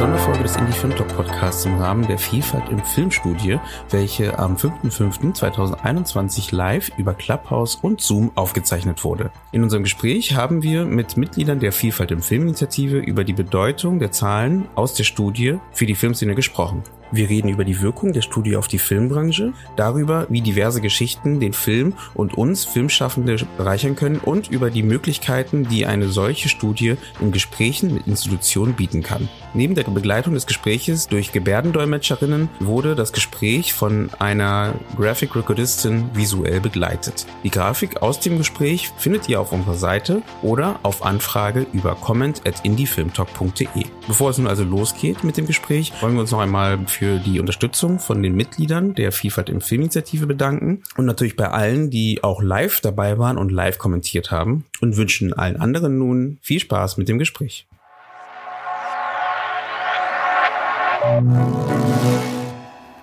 Sonderfolge des Indie Film Talk Podcasts im Rahmen der Vielfalt im Filmstudie, welche am 5.5.2021 live über Clubhouse und Zoom aufgezeichnet wurde. In unserem Gespräch haben wir mit Mitgliedern der Vielfalt im Filminitiative über die Bedeutung der Zahlen aus der Studie für die Filmszene gesprochen. Wir reden über die Wirkung der Studie auf die Filmbranche, darüber, wie diverse Geschichten den Film und uns Filmschaffende bereichern können und über die Möglichkeiten, die eine solche Studie in Gesprächen mit Institutionen bieten kann. Neben der Begleitung des Gespräches durch Gebärdendolmetscherinnen wurde das Gespräch von einer Graphic Recordistin visuell begleitet. Die Grafik aus dem Gespräch findet ihr auf unserer Seite oder auf Anfrage über comment at indiefilmtalk.de. Bevor es nun also losgeht mit dem Gespräch, wollen wir uns noch einmal die Unterstützung von den Mitgliedern der Vielfalt im Filminitiative bedanken und natürlich bei allen, die auch live dabei waren und live kommentiert haben und wünschen allen anderen nun viel Spaß mit dem Gespräch.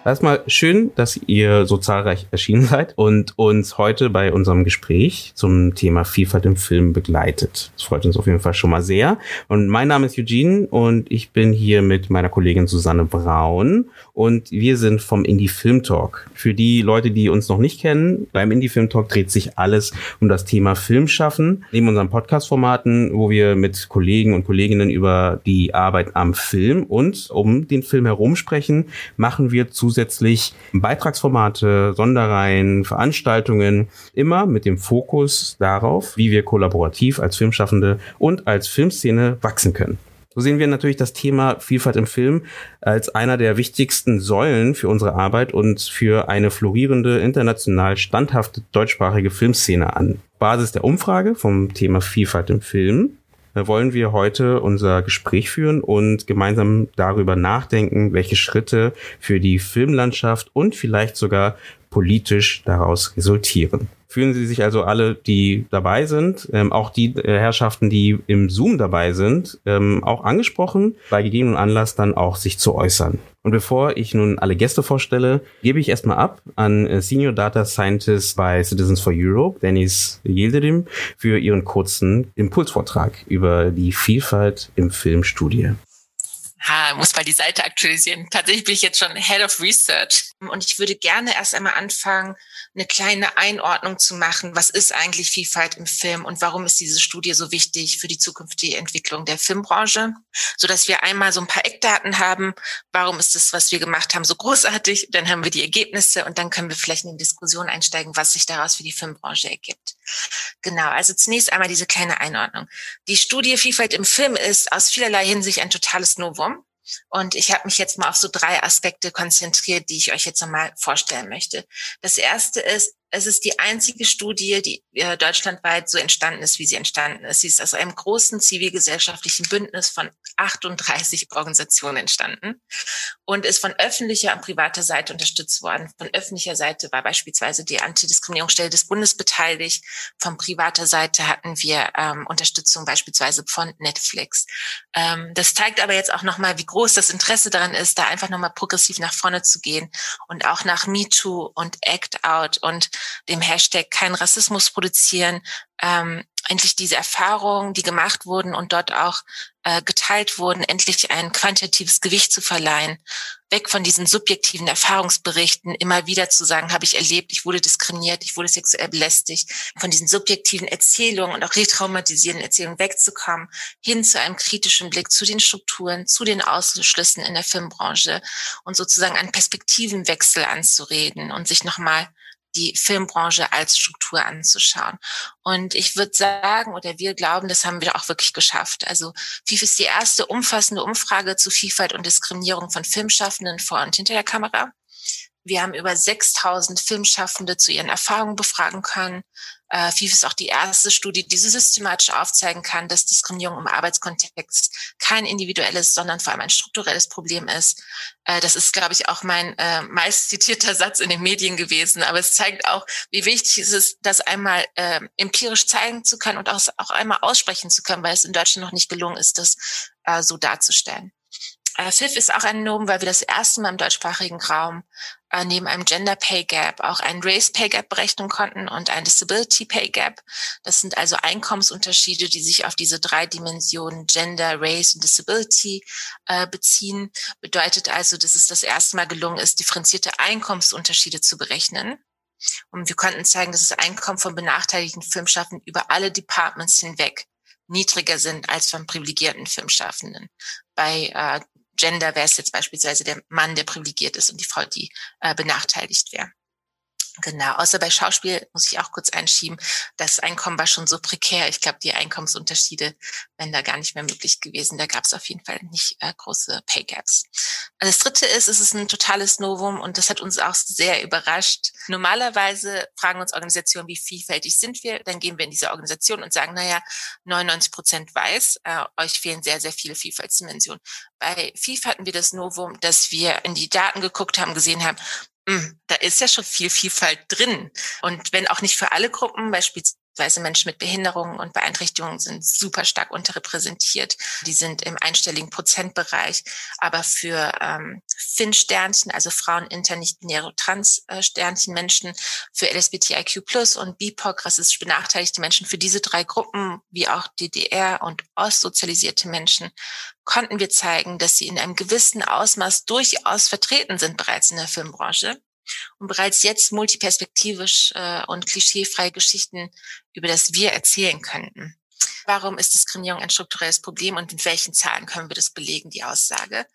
Erstmal schön, dass ihr so zahlreich erschienen seid und uns heute bei unserem Gespräch zum Thema Vielfalt im Film begleitet. Das freut uns auf jeden Fall schon mal sehr. Und mein Name ist Eugene und ich bin hier mit meiner Kollegin Susanne Braun und wir sind vom Indie Film Talk. Für die Leute, die uns noch nicht kennen, beim Indie Film Talk dreht sich alles um das Thema Filmschaffen. Neben unseren Podcast-Formaten, wo wir mit Kollegen und Kolleginnen über die Arbeit am Film und um den Film herum sprechen, machen wir zusätzlich zusätzlich Beitragsformate, Sonderreihen, Veranstaltungen, immer mit dem Fokus darauf, wie wir kollaborativ als Filmschaffende und als Filmszene wachsen können. So sehen wir natürlich das Thema Vielfalt im Film als einer der wichtigsten Säulen für unsere Arbeit und für eine florierende, international standhafte deutschsprachige Filmszene an. Basis der Umfrage vom Thema Vielfalt im Film wollen wir heute unser Gespräch führen und gemeinsam darüber nachdenken, welche Schritte für die Filmlandschaft und vielleicht sogar politisch daraus resultieren. Fühlen Sie sich also alle, die dabei sind, ähm, auch die äh, Herrschaften, die im Zoom dabei sind, ähm, auch angesprochen, bei gegebenem Anlass dann auch sich zu äußern. Und bevor ich nun alle Gäste vorstelle, gebe ich erstmal ab an äh, Senior Data Scientist bei Citizens for Europe, Dennis Yildirim, für ihren kurzen Impulsvortrag über die Vielfalt im Filmstudie. Ha, muss mal die Seite aktualisieren. Tatsächlich bin ich jetzt schon Head of Research und ich würde gerne erst einmal anfangen, eine kleine Einordnung zu machen. Was ist eigentlich Vielfalt im Film und warum ist diese Studie so wichtig für die zukünftige Entwicklung der Filmbranche? So dass wir einmal so ein paar Eckdaten haben. Warum ist das, was wir gemacht haben, so großartig? Dann haben wir die Ergebnisse und dann können wir vielleicht in die Diskussion einsteigen, was sich daraus für die Filmbranche ergibt. Genau. Also zunächst einmal diese kleine Einordnung. Die Studie Vielfalt im Film ist aus vielerlei Hinsicht ein totales Novum. Und ich habe mich jetzt mal auf so drei Aspekte konzentriert, die ich euch jetzt nochmal vorstellen möchte. Das erste ist, es ist die einzige Studie, die äh, deutschlandweit so entstanden ist, wie sie entstanden ist. Sie ist aus einem großen zivilgesellschaftlichen Bündnis von 38 Organisationen entstanden und ist von öffentlicher und privater Seite unterstützt worden. Von öffentlicher Seite war beispielsweise die Antidiskriminierungsstelle des Bundes beteiligt. Von privater Seite hatten wir ähm, Unterstützung beispielsweise von Netflix. Ähm, das zeigt aber jetzt auch nochmal, wie groß das Interesse daran ist, da einfach nochmal progressiv nach vorne zu gehen und auch nach MeToo und Act Out und dem Hashtag kein Rassismus produzieren, ähm, endlich diese Erfahrungen, die gemacht wurden und dort auch äh, geteilt wurden, endlich ein quantitatives Gewicht zu verleihen, weg von diesen subjektiven Erfahrungsberichten, immer wieder zu sagen, habe ich erlebt, ich wurde diskriminiert, ich wurde sexuell belästigt, von diesen subjektiven Erzählungen und auch retraumatisierenden Erzählungen wegzukommen, hin zu einem kritischen Blick zu den Strukturen, zu den Ausschlüssen in der Filmbranche und sozusagen einen Perspektivenwechsel anzureden und sich nochmal die Filmbranche als Struktur anzuschauen. Und ich würde sagen, oder wir glauben, das haben wir auch wirklich geschafft. Also FIF ist die erste umfassende Umfrage zu Vielfalt und Diskriminierung von Filmschaffenden vor und hinter der Kamera. Wir haben über 6000 Filmschaffende zu ihren Erfahrungen befragen können. Äh, FIF ist auch die erste Studie, die so systematisch aufzeigen kann, dass Diskriminierung im Arbeitskontext kein individuelles, sondern vor allem ein strukturelles Problem ist. Äh, das ist, glaube ich, auch mein äh, meist zitierter Satz in den Medien gewesen. Aber es zeigt auch, wie wichtig es ist, das einmal äh, empirisch zeigen zu können und auch, auch einmal aussprechen zu können, weil es in Deutschland noch nicht gelungen ist, das äh, so darzustellen. Äh, FIF ist auch ein Nomen, weil wir das erste Mal im deutschsprachigen Raum neben einem Gender Pay Gap auch ein Race Pay Gap berechnen konnten und ein Disability Pay Gap. Das sind also Einkommensunterschiede, die sich auf diese drei Dimensionen Gender, Race und Disability äh, beziehen. Bedeutet also, dass es das erste Mal gelungen ist, differenzierte Einkommensunterschiede zu berechnen. Und wir konnten zeigen, dass das Einkommen von benachteiligten Filmschaffenden über alle Departments hinweg niedriger sind als von privilegierten Filmschaffenden. Bei äh, Gender wäre es jetzt beispielsweise der Mann, der privilegiert ist und die Frau, die äh, benachteiligt wäre. Genau, außer bei Schauspiel muss ich auch kurz einschieben, das Einkommen war schon so prekär. Ich glaube, die Einkommensunterschiede wären da gar nicht mehr möglich gewesen. Da gab es auf jeden Fall nicht äh, große Pay Gaps. Das dritte ist, es ist ein totales Novum und das hat uns auch sehr überrascht. Normalerweise fragen uns Organisationen, wie vielfältig sind wir? Dann gehen wir in diese Organisation und sagen, naja, 99 Prozent weiß, äh, euch fehlen sehr, sehr viele Vielfaltsdimensionen. Bei FIF hatten wir das Novum, dass wir in die Daten geguckt haben, gesehen haben, da ist ja schon viel Vielfalt drin. Und wenn auch nicht für alle Gruppen, beispielsweise Menschen mit Behinderungen und Beeinträchtigungen sind super stark unterrepräsentiert. Die sind im einstelligen Prozentbereich. Aber für ähm, FIN-Sternchen, also Frauen, inter, nicht-binäre, trans-Sternchen, Menschen, für LSBTIQ plus und BIPOC, rassistisch benachteiligte Menschen, für diese drei Gruppen, wie auch DDR und ostsozialisierte Menschen, konnten wir zeigen, dass sie in einem gewissen Ausmaß durchaus vertreten sind bereits in der Filmbranche und bereits jetzt multiperspektivisch äh, und klischeefreie Geschichten über das Wir erzählen könnten. Warum ist Diskriminierung ein strukturelles Problem und mit welchen Zahlen können wir das belegen, die Aussage?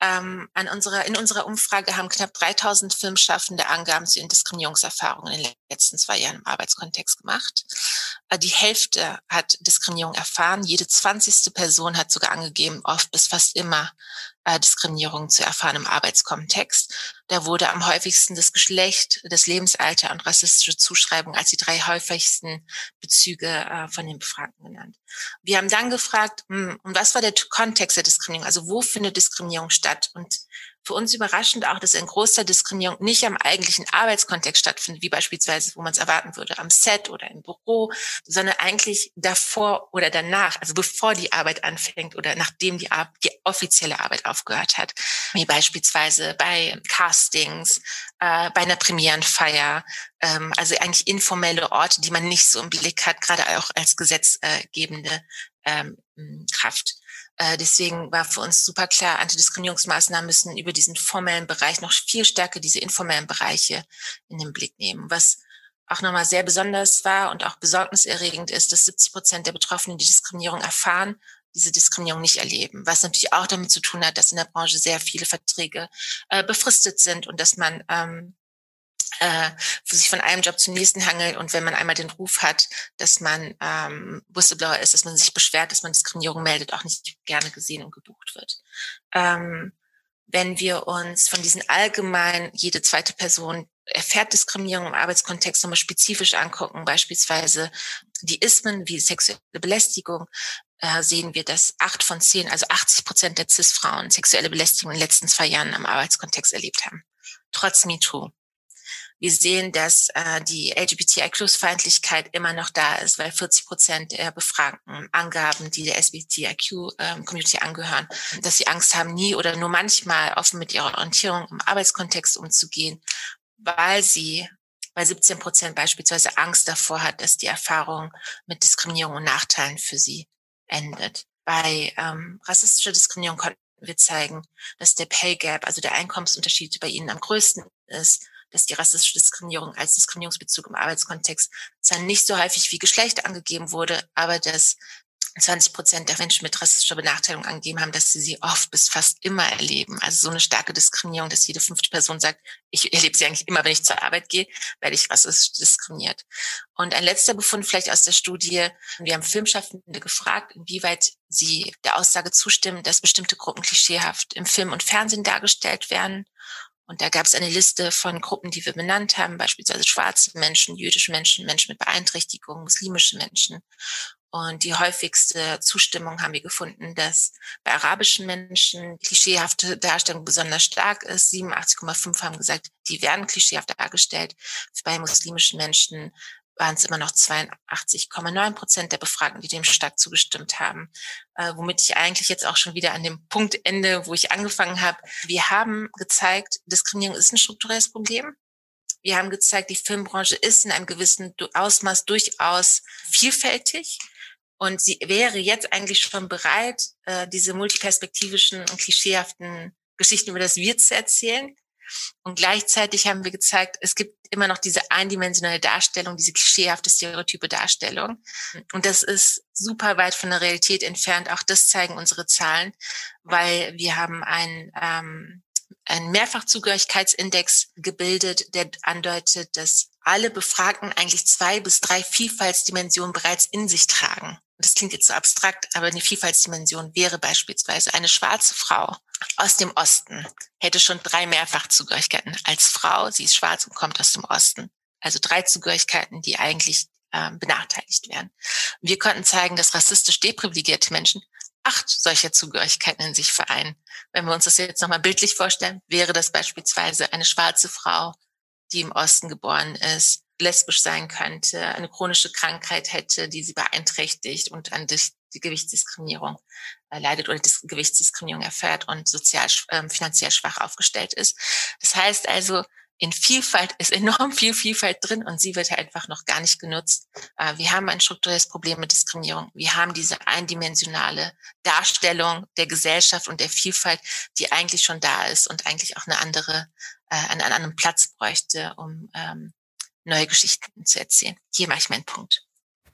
Ähm, an unserer, in unserer Umfrage haben knapp 3000 Filmschaffende Angaben zu ihren Diskriminierungserfahrungen in den letzten zwei Jahren im Arbeitskontext gemacht. Äh, die Hälfte hat Diskriminierung erfahren. Jede zwanzigste Person hat sogar angegeben, oft bis fast immer äh, Diskriminierung zu erfahren im Arbeitskontext. Da wurde am häufigsten das Geschlecht, das Lebensalter und rassistische Zuschreibung als die drei häufigsten Bezüge äh, von den Befragten genannt. Wir haben dann gefragt, mh, hm, und was war der Kontext der Diskriminierung? Also wo findet Diskriminierung statt? Und für uns überraschend auch, dass ein Großteil Diskriminierung nicht am eigentlichen Arbeitskontext stattfindet, wie beispielsweise, wo man es erwarten würde, am Set oder im Büro, sondern eigentlich davor oder danach, also bevor die Arbeit anfängt oder nachdem die, Ar die offizielle Arbeit aufgehört hat, wie beispielsweise bei Castings, äh, bei einer Premierenfeier, ähm, also eigentlich informelle Orte, die man nicht so im Blick hat, gerade auch als gesetzgebende ähm, Kraft. Äh, deswegen war für uns super klar, Antidiskriminierungsmaßnahmen müssen über diesen formellen Bereich noch viel stärker diese informellen Bereiche in den Blick nehmen. Was auch nochmal sehr besonders war und auch besorgniserregend ist, dass 70 Prozent der Betroffenen die Diskriminierung erfahren, diese Diskriminierung nicht erleben. Was natürlich auch damit zu tun hat, dass in der Branche sehr viele Verträge äh, befristet sind und dass man ähm, äh, sich von einem Job zum nächsten hangelt und wenn man einmal den Ruf hat, dass man ähm, Whistleblower ist, dass man sich beschwert, dass man Diskriminierung meldet, auch nicht gerne gesehen und gebucht wird. Ähm, wenn wir uns von diesen allgemein jede zweite Person erfährt Diskriminierung im Arbeitskontext nochmal spezifisch angucken, beispielsweise die Ismen wie sexuelle Belästigung, äh, sehen wir, dass acht von zehn, also 80 Prozent der CIS-Frauen sexuelle Belästigung in den letzten zwei Jahren am Arbeitskontext erlebt haben. Trotz MeToo. Wir sehen, dass äh, die LGBTIQ-Feindlichkeit immer noch da ist, weil 40 Prozent der Befragten angaben, die der SBTIQ-Community ähm, angehören, dass sie Angst haben, nie oder nur manchmal offen mit ihrer Orientierung im Arbeitskontext umzugehen, weil sie bei 17 Prozent beispielsweise Angst davor hat, dass die Erfahrung mit Diskriminierung und Nachteilen für sie endet. Bei ähm, rassistischer Diskriminierung konnten wir zeigen, dass der Pay Gap, also der Einkommensunterschied bei ihnen am größten ist dass die rassistische Diskriminierung als Diskriminierungsbezug im Arbeitskontext zwar nicht so häufig wie Geschlecht angegeben wurde, aber dass 20 Prozent der Menschen mit rassistischer Benachteiligung angegeben haben, dass sie sie oft bis fast immer erleben. Also so eine starke Diskriminierung, dass jede fünfte Person sagt, ich erlebe sie eigentlich immer, wenn ich zur Arbeit gehe, werde ich rassistisch diskriminiert. Und ein letzter Befund vielleicht aus der Studie. Wir haben Filmschaffende gefragt, inwieweit sie der Aussage zustimmen, dass bestimmte Gruppen klischeehaft im Film und Fernsehen dargestellt werden Und da gab es eine Liste von Gruppen, die wir benannt haben, beispielsweise schwarze Menschen, jüdische Menschen, Menschen mit Beeinträchtigung, muslimische Menschen. Und die häufigste Zustimmung haben wir gefunden, dass bei arabischen Menschen klischeehafte Darstellung besonders stark ist. 87,5 haben gesagt, die werden klischeehaft dargestellt. Bei muslimischen Menschen waren es immer noch 82,9 Prozent der Befragten, die dem stark zugestimmt haben. Äh, womit ich eigentlich jetzt auch schon wieder an dem Punkt ende, wo ich angefangen habe. Wir haben gezeigt, Diskriminierung ist ein strukturelles Problem. Wir haben gezeigt, die Filmbranche ist in einem gewissen Ausmaß durchaus vielfältig. Und sie wäre jetzt eigentlich schon bereit, äh, diese multiperspektivischen und klischeehaften Geschichten über das Wir zu erzählen. Und gleichzeitig haben wir gezeigt, es gibt immer noch diese eindimensionale Darstellung, diese klischeehafte stereotype Darstellung. Und das ist super weit von der Realität entfernt. Auch das zeigen unsere Zahlen, weil wir haben ein ähm, einen Mehrfachzugehörigkeitsindex gebildet, der andeutet, dass alle Befragten eigentlich zwei bis drei Vielfaltsdimensionen bereits in sich tragen. Das klingt jetzt so abstrakt, aber eine Vielfaltsdimension wäre beispielsweise eine schwarze Frau aus dem Osten hätte schon drei Mehrfachzugehörigkeiten als Frau. Sie ist schwarz und kommt aus dem Osten. Also drei Zugehörigkeiten, die eigentlich ähm, benachteiligt werden. Wir konnten zeigen, dass rassistisch deprivilegierte Menschen acht solcher Zugehörigkeiten in sich vereinen. Wenn wir uns das jetzt nochmal bildlich vorstellen, wäre das beispielsweise eine schwarze Frau, die im Osten geboren ist, lesbisch sein könnte, eine chronische Krankheit hätte, die sie beeinträchtigt und an die Gewichtsdiskriminierung äh, leidet oder Dis Gewichtsdiskriminierung erfährt und sozial äh, finanziell schwach aufgestellt ist. Das heißt also, in Vielfalt ist enorm viel Vielfalt drin und sie wird einfach noch gar nicht genutzt. Äh, wir haben ein strukturelles Problem mit Diskriminierung. Wir haben diese eindimensionale Darstellung der Gesellschaft und der Vielfalt, die eigentlich schon da ist und eigentlich auch eine andere, äh, einen anderen Platz bräuchte, um ähm, neue Geschichten zu erzählen. Hier mache ich meinen Punkt.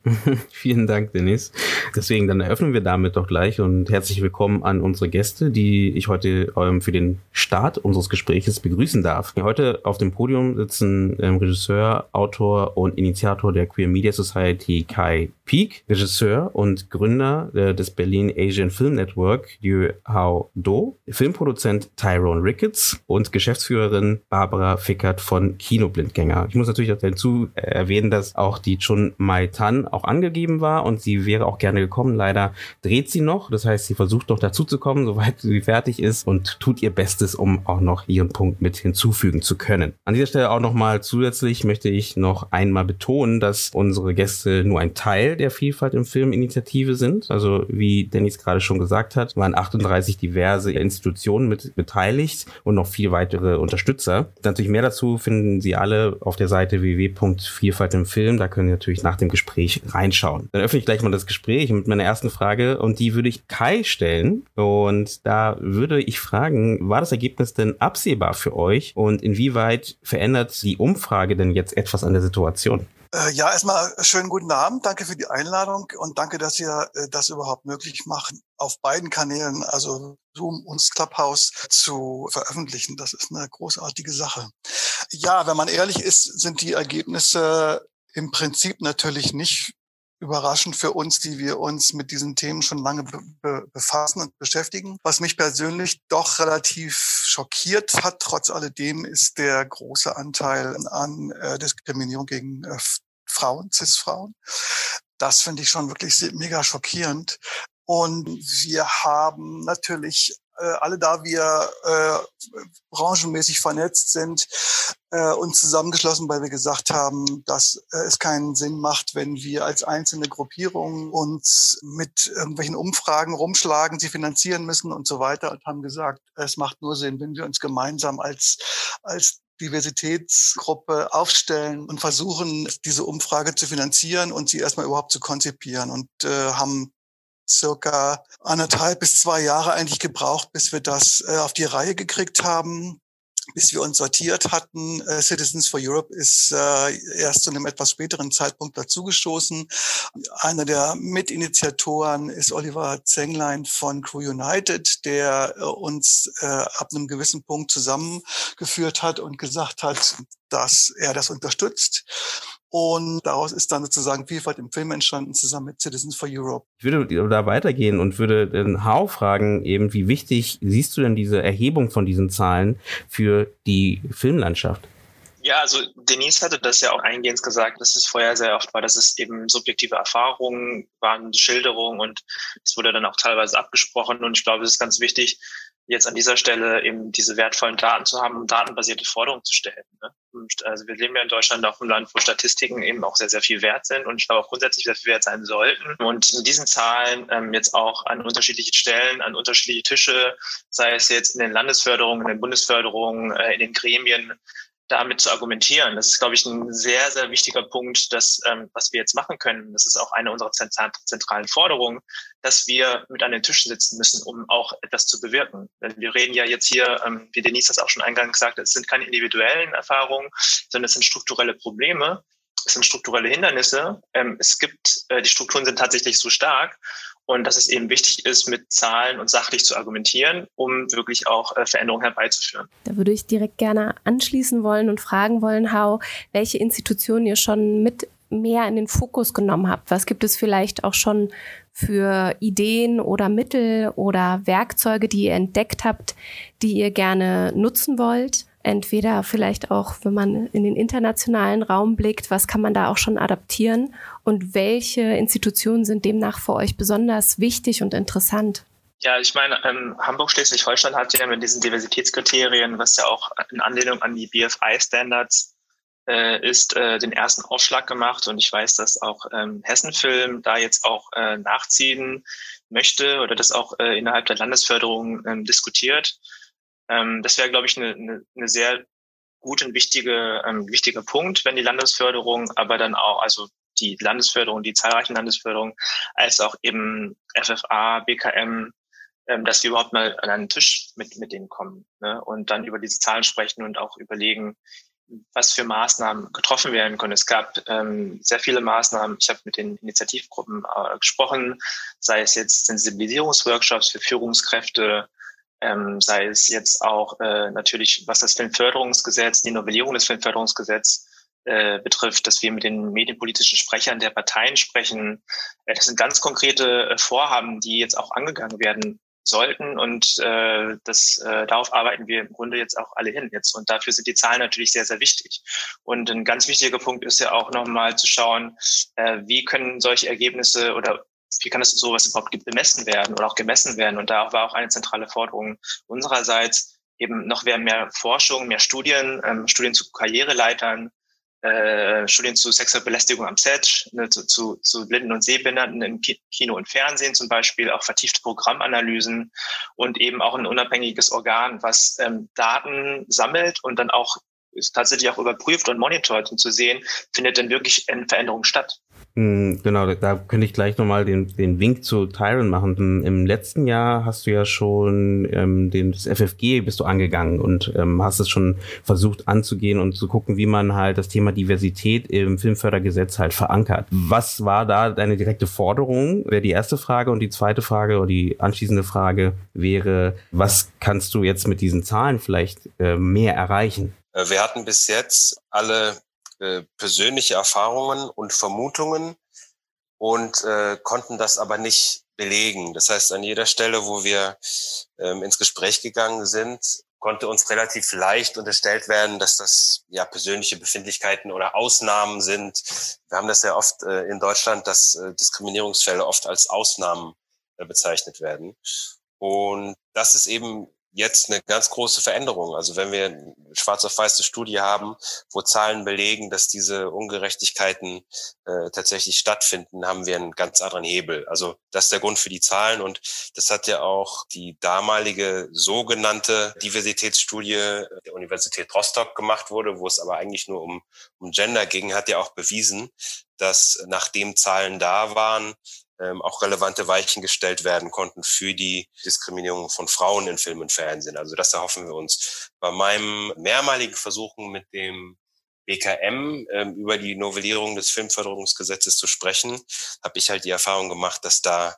Vielen Dank, Dennis. Deswegen, dann eröffnen wir damit doch gleich und herzlich willkommen an unsere Gäste, die ich heute ähm, für den Start unseres Gespräches begrüßen darf. Heute auf dem Podium sitzen ähm, Regisseur, Autor und Initiator der Queer Media Society Kai Peak, Regisseur und Gründer äh, des Berlin Asian Film Network Yu Hao Do, Filmproduzent Tyrone Ricketts und Geschäftsführerin Barbara Fickert von Kinoblindgänger. Ich muss natürlich auch dazu erwähnen, dass auch die Chun Mai Tan auch angegeben war und sie wäre auch gerne gekommen. Leider dreht sie noch. Das heißt, sie versucht noch dazu zu kommen, soweit sie fertig ist und tut ihr Bestes, um auch noch ihren Punkt mit hinzufügen zu können. An dieser Stelle auch nochmal zusätzlich möchte ich noch einmal betonen, dass unsere Gäste nur ein Teil der Vielfalt im Filminitiative sind. Also wie Dennis gerade schon gesagt hat, waren 38 diverse Institutionen mit beteiligt und noch viel weitere Unterstützer. Natürlich mehr dazu finden Sie alle auf der Seite www.vielfalt Film. Da können Sie natürlich nach dem Gespräch reinschauen. Dann öffne ich gleich mal das Gespräch mit meiner ersten Frage und die würde ich Kai stellen. Und da würde ich fragen, war das Ergebnis denn absehbar für euch und inwieweit verändert die Umfrage denn jetzt etwas an der Situation? Äh, ja, erstmal schönen guten Abend. Danke für die Einladung und danke, dass ihr äh, das überhaupt möglich machen, auf beiden Kanälen, also Zoom und Clubhouse, zu veröffentlichen. Das ist eine großartige Sache. Ja, wenn man ehrlich ist, sind die Ergebnisse im Prinzip natürlich nicht überraschend für uns, die wir uns mit diesen Themen schon lange be befassen und beschäftigen. Was mich persönlich doch relativ schockiert hat, trotz alledem, ist der große Anteil an äh, Diskriminierung gegen äh, Frauen, Cis-Frauen. Das finde ich schon wirklich mega schockierend. Und wir haben natürlich alle da wir äh, branchenmäßig vernetzt sind, äh, uns zusammengeschlossen, weil wir gesagt haben, dass äh, es keinen Sinn macht, wenn wir als einzelne Gruppierungen uns mit irgendwelchen Umfragen rumschlagen, sie finanzieren müssen und so weiter und haben gesagt, es macht nur Sinn, wenn wir uns gemeinsam als, als Diversitätsgruppe aufstellen und versuchen, diese Umfrage zu finanzieren und sie erstmal überhaupt zu konzipieren und äh, haben circa anderthalb bis zwei Jahre eigentlich gebraucht, bis wir das äh, auf die Reihe gekriegt haben bis wir uns sortiert hatten. Äh, Citizens for Europe ist äh, erst zu einem etwas späteren Zeitpunkt dazugestoßen. Einer der Mitinitiatoren ist Oliver Zenglein von Crew United, der äh, uns äh, ab einem gewissen Punkt zusammengeführt hat und gesagt hat, dass er das unterstützt. Und daraus ist dann sozusagen Vielfalt im Film entstanden, zusammen mit Citizens for Europe. Ich würde da weitergehen und würde den Hau fragen, eben, wie wichtig siehst du denn diese Erhebung von diesen Zahlen für die Filmlandschaft? Ja, also Denise hatte das ja auch eingehend gesagt, dass es vorher sehr oft war, dass es eben subjektive Erfahrungen waren, Schilderungen und es wurde dann auch teilweise abgesprochen und ich glaube, es ist ganz wichtig, jetzt an dieser Stelle eben diese wertvollen Daten zu haben, um datenbasierte Forderungen zu stellen. Ne? also wir leben ja in Deutschland auf einem Land, wo Statistiken eben auch sehr, sehr viel wert sind und ich glaube auch grundsätzlich sehr viel wert sein sollten. Und mit diesen Zahlen ähm, jetzt auch an unterschiedliche Stellen, an unterschiedliche Tische, sei es jetzt in den Landesförderungen, in den Bundesförderungen, äh, in den Gremien, damit zu argumentieren. Das ist, glaube ich, ein sehr, sehr wichtiger Punkt, das, ähm, was wir jetzt machen können. Das ist auch eine unserer zentralen Forderungen, dass wir mit an den Tischen sitzen müssen, um auch etwas zu bewirken. Denn wir reden ja jetzt hier, ähm, wie Denise das auch schon eingangs hat, es sind keine individuellen Erfahrungen, sondern es sind strukturelle Probleme, es sind strukturelle Hindernisse. Ähm, es gibt, äh, die Strukturen sind tatsächlich so stark und dass es eben wichtig ist, mit Zahlen und sachlich zu argumentieren, um wirklich auch äh, Veränderungen herbeizuführen. Da würde ich direkt gerne anschließen wollen und fragen wollen, Hau, welche Institutionen ihr schon mit mehr in den Fokus genommen habt. Was gibt es vielleicht auch schon für Ideen oder Mittel oder Werkzeuge, die ihr entdeckt habt, die ihr gerne nutzen wollt? Entweder vielleicht auch, wenn man in den internationalen Raum blickt, was kann man da auch schon adaptieren und welche Institutionen sind demnach für euch besonders wichtig und interessant? Ja, ich meine, ähm, Hamburg-Schleswig-Holstein hat ja mit diesen Diversitätskriterien, was ja auch in Anlehnung an die BFI-Standards äh, ist, äh, den ersten Aufschlag gemacht. Und ich weiß, dass auch ähm, Hessenfilm da jetzt auch äh, nachziehen möchte oder das auch äh, innerhalb der Landesförderung ähm, diskutiert. Ähm, das wäre, glaube ich, eine, eine, eine sehr gut und wichtige, ähm, wichtiger Punkt, wenn die Landesförderung, aber dann auch, also die Landesförderung, die zahlreichen Landesförderungen, als auch eben FFA, BKM, ähm, dass wir überhaupt mal an einen Tisch mit, mit denen kommen ne? und dann über diese Zahlen sprechen und auch überlegen, was für Maßnahmen getroffen werden können. Es gab ähm, sehr viele Maßnahmen. Ich habe mit den Initiativgruppen äh, gesprochen, sei es jetzt Sensibilisierungsworkshops für Führungskräfte, ähm, sei es jetzt auch äh, natürlich, was das Filmförderungsgesetz, die Novellierung des Filmförderungsgesetzes äh, betrifft, dass wir mit den medienpolitischen Sprechern der Parteien sprechen. Äh, das sind ganz konkrete äh, Vorhaben, die jetzt auch angegangen werden sollten. Und äh, das äh, darauf arbeiten wir im Grunde jetzt auch alle hin jetzt. Und dafür sind die Zahlen natürlich sehr sehr wichtig. Und ein ganz wichtiger Punkt ist ja auch nochmal zu schauen äh, wie können solche Ergebnisse oder wie kann das sowas überhaupt bemessen werden oder auch gemessen werden? Und da war auch eine zentrale Forderung unsererseits eben noch mehr Forschung, mehr Studien, ähm, Studien zu Karriereleitern, äh, Studien zu sexueller Belästigung am Set, ne, zu, zu, zu Blinden und Sehbehinderten im Kino und Fernsehen zum Beispiel, auch vertiefte Programmanalysen und eben auch ein unabhängiges Organ, was ähm, Daten sammelt und dann auch tatsächlich auch überprüft und monitort, um zu sehen, findet denn wirklich eine Veränderung statt. Hm, genau, da könnte ich gleich nochmal den, den Wink zu Tyron machen. Im letzten Jahr hast du ja schon ähm, den, das FFG bist du angegangen und ähm, hast es schon versucht anzugehen und zu gucken, wie man halt das Thema Diversität im Filmfördergesetz halt verankert. Was war da deine direkte Forderung? Wäre die erste Frage und die zweite Frage oder die anschließende Frage wäre, was kannst du jetzt mit diesen Zahlen vielleicht äh, mehr erreichen? Äh, wir hatten bis jetzt alle äh, persönliche Erfahrungen und Vermutungen und äh, konnten das aber nicht belegen. Das heißt, an jeder Stelle, wo wir ähm, ins Gespräch gegangen sind, konnte uns relativ leicht unterstellt werden, dass das ja persönliche Befindlichkeiten oder Ausnahmen sind. Wir haben das ja oft äh, in Deutschland, dass äh, Diskriminierungsfälle oft als Ausnahmen äh, bezeichnet werden. Und das ist eben jetzt eine ganz große Veränderung. Also wenn wir schwarz auf weiße Studie haben, wo Zahlen belegen, dass diese Ungerechtigkeiten äh, tatsächlich stattfinden, haben wir einen ganz anderen Hebel. Also das ist der Grund für die Zahlen und das hat ja auch die damalige sogenannte Diversitätsstudie der Universität Rostock gemacht wurde, wo es aber eigentlich nur um, um Gender ging, hat ja auch bewiesen, dass nachdem Zahlen da waren, ähm, auch relevante Weichen gestellt werden konnten für die Diskriminierung von Frauen in Film und Fernsehen. Also das erhoffen wir uns. Bei meinem mehrmaligen Versuchen mit dem BKM ähm, über die Novellierung des Filmförderungsgesetzes zu sprechen, habe ich halt die Erfahrung gemacht, dass da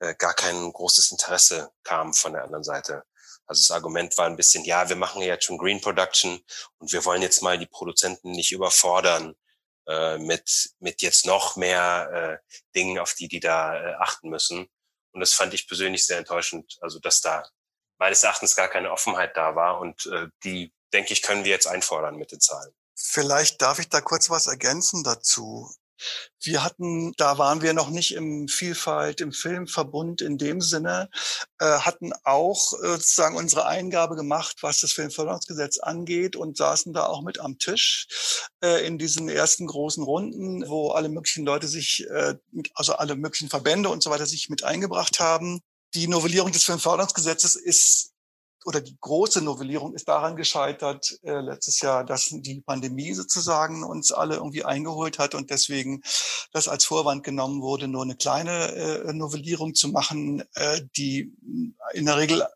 äh, gar kein großes Interesse kam von der anderen Seite. Also das Argument war ein bisschen, ja, wir machen ja jetzt schon Green Production und wir wollen jetzt mal die Produzenten nicht überfordern äh, mit, mit jetzt noch mehr äh, Dingen, auf die die da äh, achten müssen. Und das fand ich persönlich sehr enttäuschend. Also dass da meines Erachtens gar keine Offenheit da war. Und äh, die, denke ich, können wir jetzt einfordern mit den Zahlen. Vielleicht darf ich da kurz was ergänzen dazu. Wir hatten, da waren wir noch nicht im Vielfalt, im Filmverbund in dem Sinne, äh, hatten auch äh, sozusagen unsere Eingabe gemacht, was das Filmförderungsgesetz angeht und saßen da auch mit am Tisch äh, in diesen ersten großen Runden, wo alle möglichen Leute sich, äh, also alle möglichen Verbände und so weiter sich mit eingebracht haben. Die Novellierung des Filmförderungsgesetzes ist oder die große Novellierung ist daran gescheitert äh, letztes Jahr, dass die Pandemie sozusagen uns alle irgendwie eingeholt hat und deswegen das als Vorwand genommen wurde, nur eine kleine äh, Novellierung zu machen, äh, die in der Regel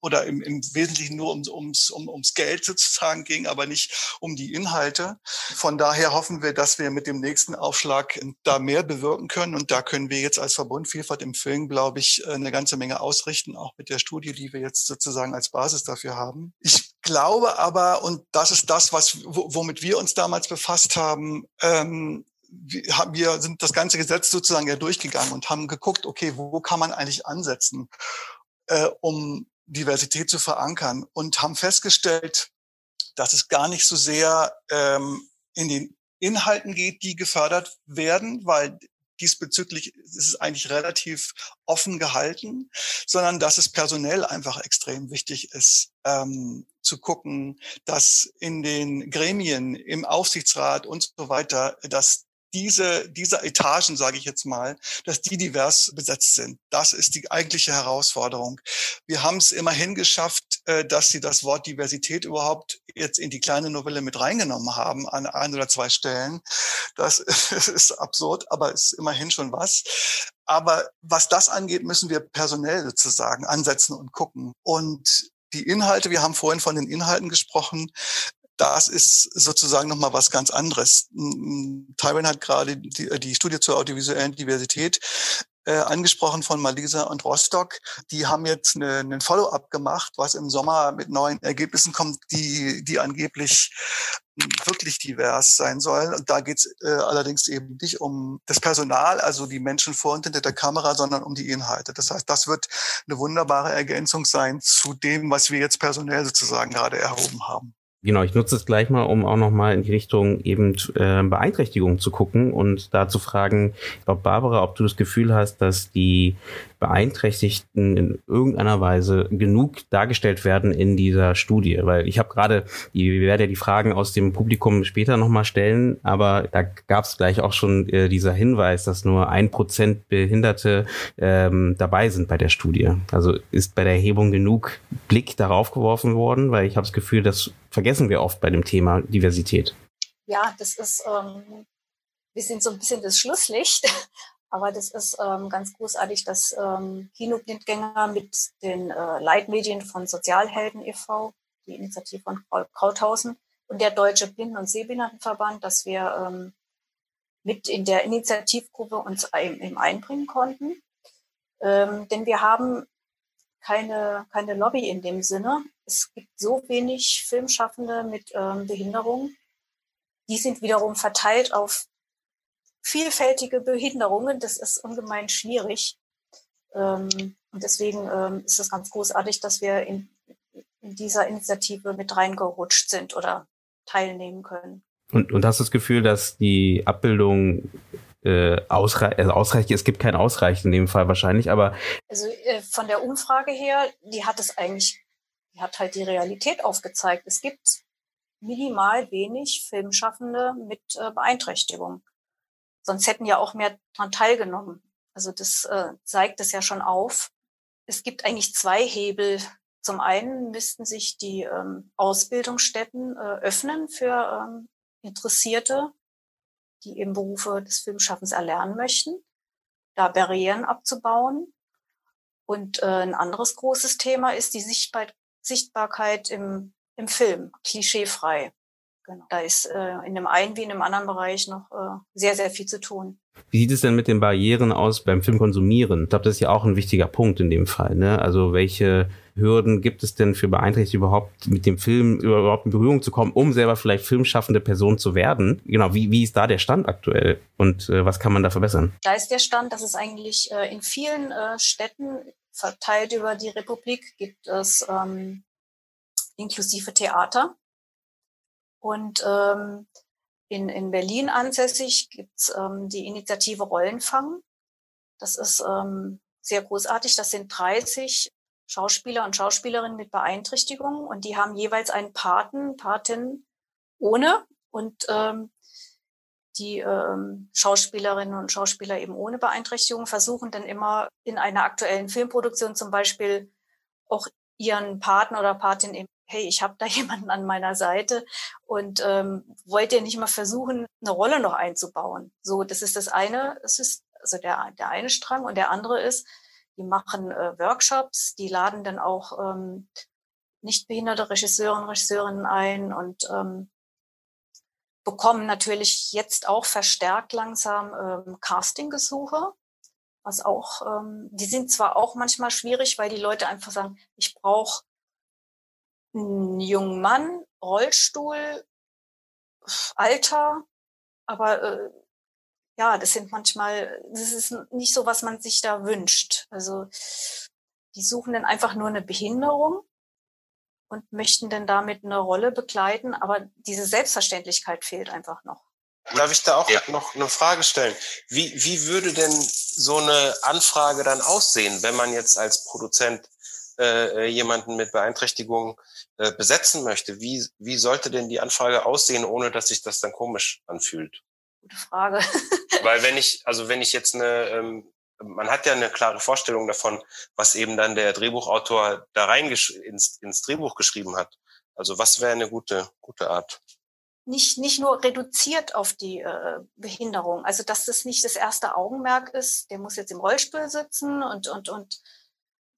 oder im, im Wesentlichen nur ums, ums, um, ums Geld sozusagen ging, aber nicht um die Inhalte. Von daher hoffen wir, dass wir mit dem nächsten Aufschlag da mehr bewirken können. Und da können wir jetzt als Verbund Vielfalt im Film, glaube ich, eine ganze Menge ausrichten, auch mit der Studie, die wir jetzt sozusagen als Basis dafür haben. Ich glaube aber, und das ist das, was, womit wir uns damals befasst haben, ähm, wir sind das ganze Gesetz sozusagen ja durchgegangen und haben geguckt, okay, wo kann man eigentlich ansetzen, äh, um Diversität zu verankern und haben festgestellt, dass es gar nicht so sehr ähm, in den Inhalten geht, die gefördert werden, weil diesbezüglich ist es eigentlich relativ offen gehalten, sondern dass es personell einfach extrem wichtig ist, ähm, zu gucken, dass in den Gremien, im Aufsichtsrat und so weiter, dass diese, diese Etagen, sage ich jetzt mal, dass die divers besetzt sind. Das ist die eigentliche Herausforderung. Wir haben es immerhin geschafft, äh, dass sie das Wort Diversität überhaupt jetzt in die kleine Novelle mit reingenommen haben an ein oder zwei Stellen. Das ist absurd, aber ist immerhin schon was. Aber was das angeht, müssen wir personell sozusagen ansetzen und gucken. Und die Inhalte, wir haben vorhin von den Inhalten gesprochen, das ist sozusagen nochmal was ganz anderes. Tywin hat gerade die, die Studie zur audiovisuellen Diversität äh, angesprochen von Malisa und Rostock. Die haben jetzt eine, einen Follow-up gemacht, was im Sommer mit neuen Ergebnissen kommt, die, die angeblich wirklich divers sein sollen. Und da geht es äh, allerdings eben nicht um das Personal, also die Menschen vor und hinter der Kamera, sondern um die Inhalte. Das heißt, das wird eine wunderbare Ergänzung sein zu dem, was wir jetzt personell sozusagen gerade erhoben haben. Genau, ich nutze es gleich mal, um auch nochmal in die Richtung eben äh, Beeinträchtigung zu gucken und da zu fragen, ich glaube, Barbara, ob du das Gefühl hast, dass die Beeinträchtigten in irgendeiner Weise genug dargestellt werden in dieser Studie. Weil ich habe gerade, ich werde ja die Fragen aus dem Publikum später nochmal stellen, aber da gab es gleich auch schon äh, dieser Hinweis, dass nur ein Prozent Behinderte ähm, dabei sind bei der Studie. Also ist bei der Erhebung genug Blick darauf geworfen worden, weil ich habe das Gefühl, das vergessen wir oft bei dem Thema Diversität. Ja, das ist, ähm, wir sind so ein bisschen das Schlusslicht. Aber das ist ähm, ganz großartig, dass ähm, Kinoblindgänger mit den äh, Leitmedien von Sozialhelden e.V., die Initiative von Paul Krauthausen und der Deutsche Blinden- und Sehbehindertenverband, dass wir ähm, mit in der Initiativgruppe uns eben einbringen konnten. Ähm, denn wir haben keine, keine Lobby in dem Sinne. Es gibt so wenig Filmschaffende mit ähm, Behinderung. Die sind wiederum verteilt auf vielfältige Behinderungen. Das ist ungemein schwierig. Ähm, und deswegen ähm, ist es ganz großartig, dass wir in, in dieser Initiative mit reingerutscht sind oder teilnehmen können. Und, und hast du das Gefühl, dass die Abbildung äh, ausrei also ausreichend, es gibt kein Ausreichend in dem Fall wahrscheinlich, aber. Also äh, von der Umfrage her, die hat es eigentlich, die hat halt die Realität aufgezeigt. Es gibt minimal wenig Filmschaffende mit äh, Beeinträchtigung. Sonst hätten ja auch mehr daran teilgenommen. Also das äh, zeigt es ja schon auf. Es gibt eigentlich zwei Hebel. Zum einen müssten sich die ähm, Ausbildungsstätten äh, öffnen für ähm, Interessierte, die eben Berufe des Filmschaffens erlernen möchten, da Barrieren abzubauen. Und äh, ein anderes großes Thema ist die Sichtbar Sichtbarkeit im, im Film, klischeefrei Genau. Da ist äh, in dem einen wie in dem anderen Bereich noch äh, sehr, sehr viel zu tun. Wie sieht es denn mit den Barrieren aus beim Filmkonsumieren? Ich glaube, das ist ja auch ein wichtiger Punkt in dem Fall. Ne? Also welche Hürden gibt es denn für Beeinträchtigte überhaupt mit dem Film überhaupt in Berührung zu kommen, um selber vielleicht filmschaffende Person zu werden? Genau, wie, wie ist da der Stand aktuell und äh, was kann man da verbessern? Da ist der Stand, dass es eigentlich äh, in vielen äh, Städten verteilt über die Republik gibt es ähm, inklusive Theater. Und ähm, in, in Berlin ansässig gibt's ähm, die Initiative Rollenfang. Das ist ähm, sehr großartig. Das sind 30 Schauspieler und Schauspielerinnen mit Beeinträchtigungen und die haben jeweils einen Paten, Patin ohne und ähm, die ähm, Schauspielerinnen und Schauspieler eben ohne Beeinträchtigung versuchen dann immer in einer aktuellen Filmproduktion zum Beispiel auch ihren Paten oder Patin eben hey, ich habe da jemanden an meiner Seite und ähm, wollt ihr nicht mal versuchen, eine Rolle noch einzubauen? So, das ist das eine, das ist also der, der eine Strang und der andere ist, die machen äh, Workshops, die laden dann auch ähm, nicht behinderte Regisseurinnen und Regisseurinnen ein und ähm, bekommen natürlich jetzt auch verstärkt langsam ähm, Castinggesuche, was auch, ähm, die sind zwar auch manchmal schwierig, weil die Leute einfach sagen, ich brauche einen jungen Mann, Rollstuhl, Alter, aber äh, ja, das sind manchmal, das ist nicht so, was man sich da wünscht. Also die suchen dann einfach nur eine Behinderung und möchten dann damit eine Rolle begleiten, aber diese Selbstverständlichkeit fehlt einfach noch. Darf ich da auch ja. noch eine Frage stellen? Wie, wie würde denn so eine Anfrage dann aussehen, wenn man jetzt als Produzent äh, jemanden mit Beeinträchtigung äh, besetzen möchte? Wie, wie sollte denn die Anfrage aussehen, ohne dass sich das dann komisch anfühlt? Gute Frage. Weil wenn ich, also wenn ich jetzt eine, ähm, man hat ja eine klare Vorstellung davon, was eben dann der Drehbuchautor da rein ins, ins Drehbuch geschrieben hat. Also was wäre eine gute, gute Art? Nicht, nicht nur reduziert auf die äh, Behinderung. Also dass das nicht das erste Augenmerk ist, der muss jetzt im Rollstuhl sitzen und, und, und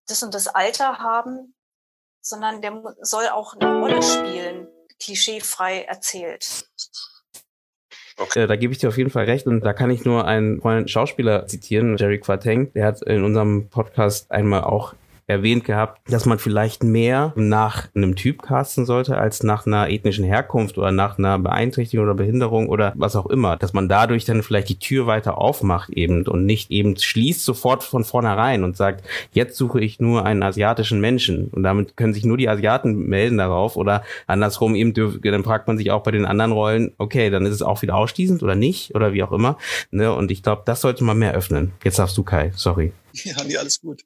das und das Alter haben, sondern der soll auch eine Rolle spielen, klischeefrei erzählt. Okay. Äh, da gebe ich dir auf jeden Fall recht und da kann ich nur einen Freund Schauspieler zitieren, Jerry Quateng, der hat in unserem Podcast einmal auch erwähnt gehabt, dass man vielleicht mehr nach einem Typ casten sollte als nach einer ethnischen Herkunft oder nach einer Beeinträchtigung oder Behinderung oder was auch immer. Dass man dadurch dann vielleicht die Tür weiter aufmacht eben und nicht eben schließt sofort von vornherein und sagt, jetzt suche ich nur einen asiatischen Menschen und damit können sich nur die Asiaten melden darauf oder andersrum eben, dann fragt man sich auch bei den anderen Rollen, okay, dann ist es auch wieder ausschließend oder nicht oder wie auch immer. Ne? Und ich glaube, das sollte man mehr öffnen. Jetzt darfst du, Kai, sorry. Ja, nee, alles gut.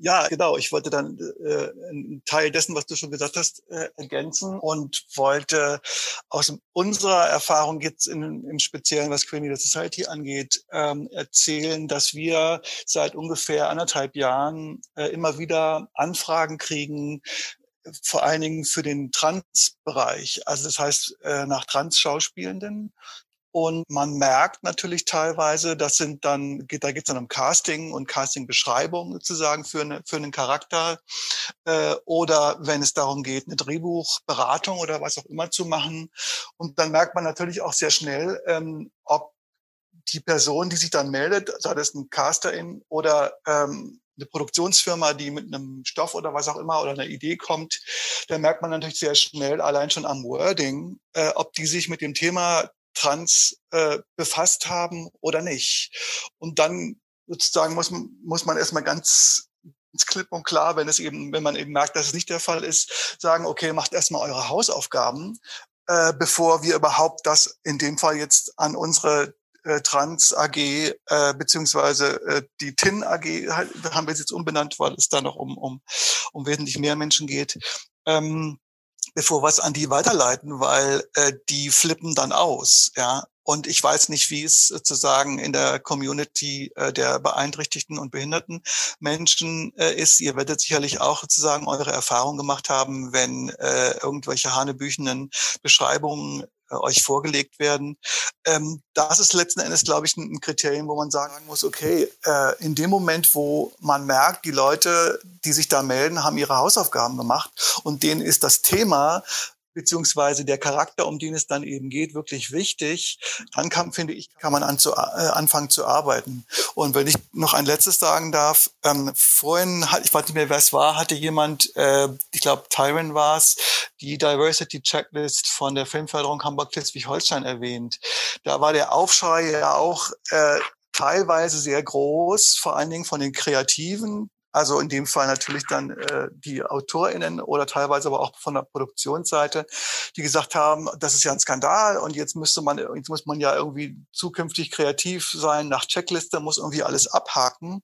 Ja, genau. Ich wollte dann äh, einen Teil dessen, was du schon gesagt hast, äh, ergänzen und wollte aus unserer Erfahrung jetzt in, im Speziellen, was Queenie Society angeht, ähm, erzählen, dass wir seit ungefähr anderthalb Jahren äh, immer wieder Anfragen kriegen, vor allen Dingen für den Trans-Bereich. Also das heißt äh, nach Trans-Schauspielenden und man merkt natürlich teilweise, das sind dann, da geht es dann um Casting und Castingbeschreibung sozusagen für, eine, für einen Charakter. Äh, oder wenn es darum geht, eine Drehbuchberatung oder was auch immer zu machen. Und dann merkt man natürlich auch sehr schnell, ähm, ob die Person, die sich dann meldet, sei das ein Casterin oder ähm, eine Produktionsfirma, die mit einem Stoff oder was auch immer oder einer Idee kommt, da merkt man natürlich sehr schnell allein schon am Wording, äh, ob die sich mit dem Thema trans äh, befasst haben oder nicht. Und dann sozusagen muss, muss man erstmal ganz klipp und klar, wenn es eben, wenn man eben merkt, dass es nicht der Fall ist, sagen, okay, macht erstmal eure Hausaufgaben, äh, bevor wir überhaupt das in dem Fall jetzt an unsere äh, Trans AG äh, beziehungsweise äh, die TIN AG halt, haben wir jetzt umbenannt, weil es da noch um, um, um wesentlich mehr Menschen geht. Ähm, bevor wir es an die weiterleiten, weil äh, die flippen dann aus, ja. Und ich weiß nicht, wie es sozusagen in der Community äh, der beeinträchtigten und behinderten Menschen äh, ist. Ihr werdet sicherlich auch sozusagen eure Erfahrung gemacht haben, wenn äh, irgendwelche hanebüchenen Beschreibungen äh, euch vorgelegt werden. Ähm, das ist letzten Endes, glaube ich, ein, ein Kriterium, wo man sagen muss, okay, äh, in dem Moment, wo man merkt, die Leute, die sich da melden, haben ihre Hausaufgaben gemacht und denen ist das Thema beziehungsweise der Charakter, um den es dann eben geht, wirklich wichtig, dann kann, finde ich, kann man an zu, äh, anfangen zu arbeiten. Und wenn ich noch ein letztes sagen darf, ähm, vorhin, hat, ich weiß nicht mehr, wer es war, hatte jemand, äh, ich glaube, Tyron war es, die Diversity Checklist von der Filmförderung Hamburg-Schleswig-Holstein erwähnt. Da war der Aufschrei ja auch äh, teilweise sehr groß, vor allen Dingen von den Kreativen, also in dem Fall natürlich dann äh, die AutorInnen oder teilweise aber auch von der Produktionsseite, die gesagt haben, das ist ja ein Skandal und jetzt müsste man, jetzt muss man ja irgendwie zukünftig kreativ sein, nach Checkliste muss irgendwie alles abhaken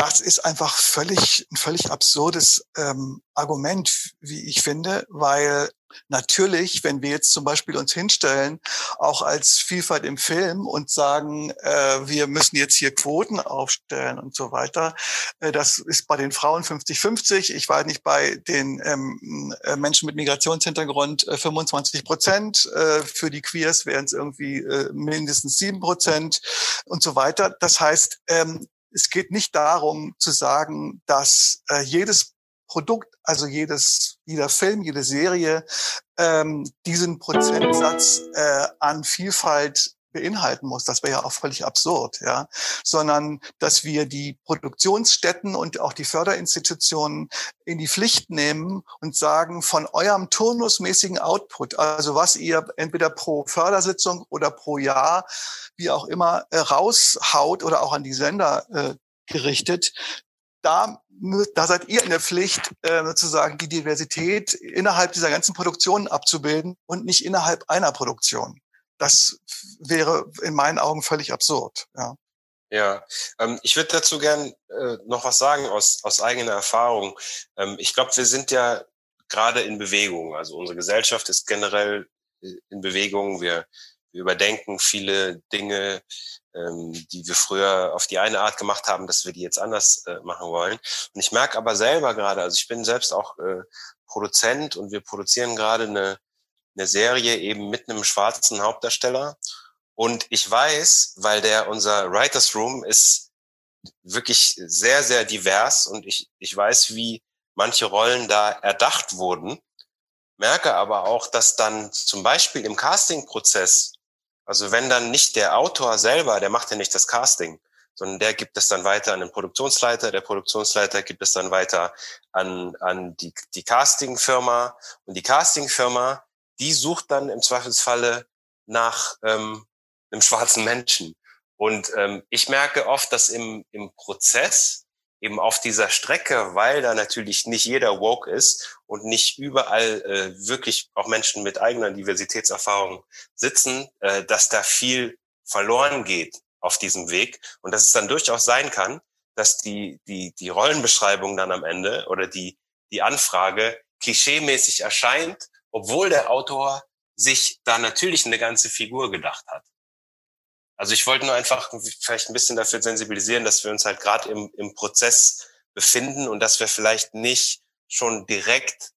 das ist einfach völlig, ein völlig absurdes ähm, Argument, wie ich finde, weil natürlich, wenn wir jetzt zum Beispiel uns hinstellen, auch als Vielfalt im Film und sagen, äh, wir müssen jetzt hier Quoten aufstellen und so weiter, äh, das ist bei den Frauen 50-50. Ich weiß nicht, bei den ähm, äh, Menschen mit Migrationshintergrund äh, 25 Prozent. Äh, für die Queers wären es irgendwie äh, mindestens sieben Prozent und so weiter. Das heißt, ähm, es geht nicht darum zu sagen, dass äh, jedes Produkt, also jedes, jeder Film, jede Serie ähm, diesen Prozentsatz äh, an Vielfalt beinhalten muss. Das wäre ja auch völlig absurd, ja. Sondern, dass wir die Produktionsstätten und auch die Förderinstitutionen in die Pflicht nehmen und sagen, von eurem turnusmäßigen Output, also was ihr entweder pro Fördersitzung oder pro Jahr, wie auch immer, äh, raushaut oder auch an die Sender äh, gerichtet, da, da seid ihr in der Pflicht, äh, sozusagen die Diversität innerhalb dieser ganzen Produktionen abzubilden und nicht innerhalb einer Produktion das wäre in meinen Augen völlig absurd. Ja. Ja, ähm, ich würde dazu gern äh, noch was sagen aus, aus eigener Erfahrung. Ähm, ich glaube, wir sind ja gerade in Bewegung. Also unsere Gesellschaft ist generell äh, in Bewegung. Wir, wir überdenken viele Dinge, ähm, die wir früher auf die eine Art gemacht haben, dass wir die jetzt anders äh, machen wollen. Und ich merke aber selber gerade, also ich bin selbst auch äh, Produzent und wir produzieren gerade eine eine Serie eben mit einem schwarzen Hauptdarsteller. Und ich weiß, weil der unser Writers Room ist wirklich sehr, sehr divers und ich, ich weiß, wie manche Rollen da erdacht wurden, merke aber auch, dass dann zum Beispiel im Casting-Prozess, also wenn dann nicht der Autor selber, der macht ja nicht das Casting, sondern der gibt es dann weiter an den Produktionsleiter, der Produktionsleiter gibt es dann weiter an, an die, die Castingfirma und die Castingfirma die sucht dann im Zweifelsfalle nach ähm, einem schwarzen Menschen. Und ähm, ich merke oft, dass im, im Prozess eben auf dieser Strecke, weil da natürlich nicht jeder woke ist und nicht überall äh, wirklich auch Menschen mit eigener Diversitätserfahrung sitzen, äh, dass da viel verloren geht auf diesem Weg und dass es dann durchaus sein kann, dass die die die Rollenbeschreibung dann am Ende oder die die Anfrage klischeemäßig erscheint obwohl der Autor sich da natürlich eine ganze Figur gedacht hat. Also ich wollte nur einfach vielleicht ein bisschen dafür sensibilisieren, dass wir uns halt gerade im, im Prozess befinden und dass wir vielleicht nicht schon direkt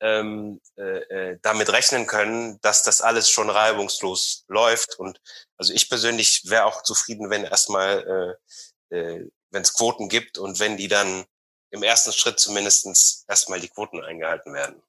ähm, äh, äh damit rechnen können, dass das alles schon reibungslos läuft. Und also ich persönlich wäre auch zufrieden, wenn erstmal, äh, äh, wenn es Quoten gibt und wenn die dann im ersten Schritt zumindestens erstmal die Quoten eingehalten werden.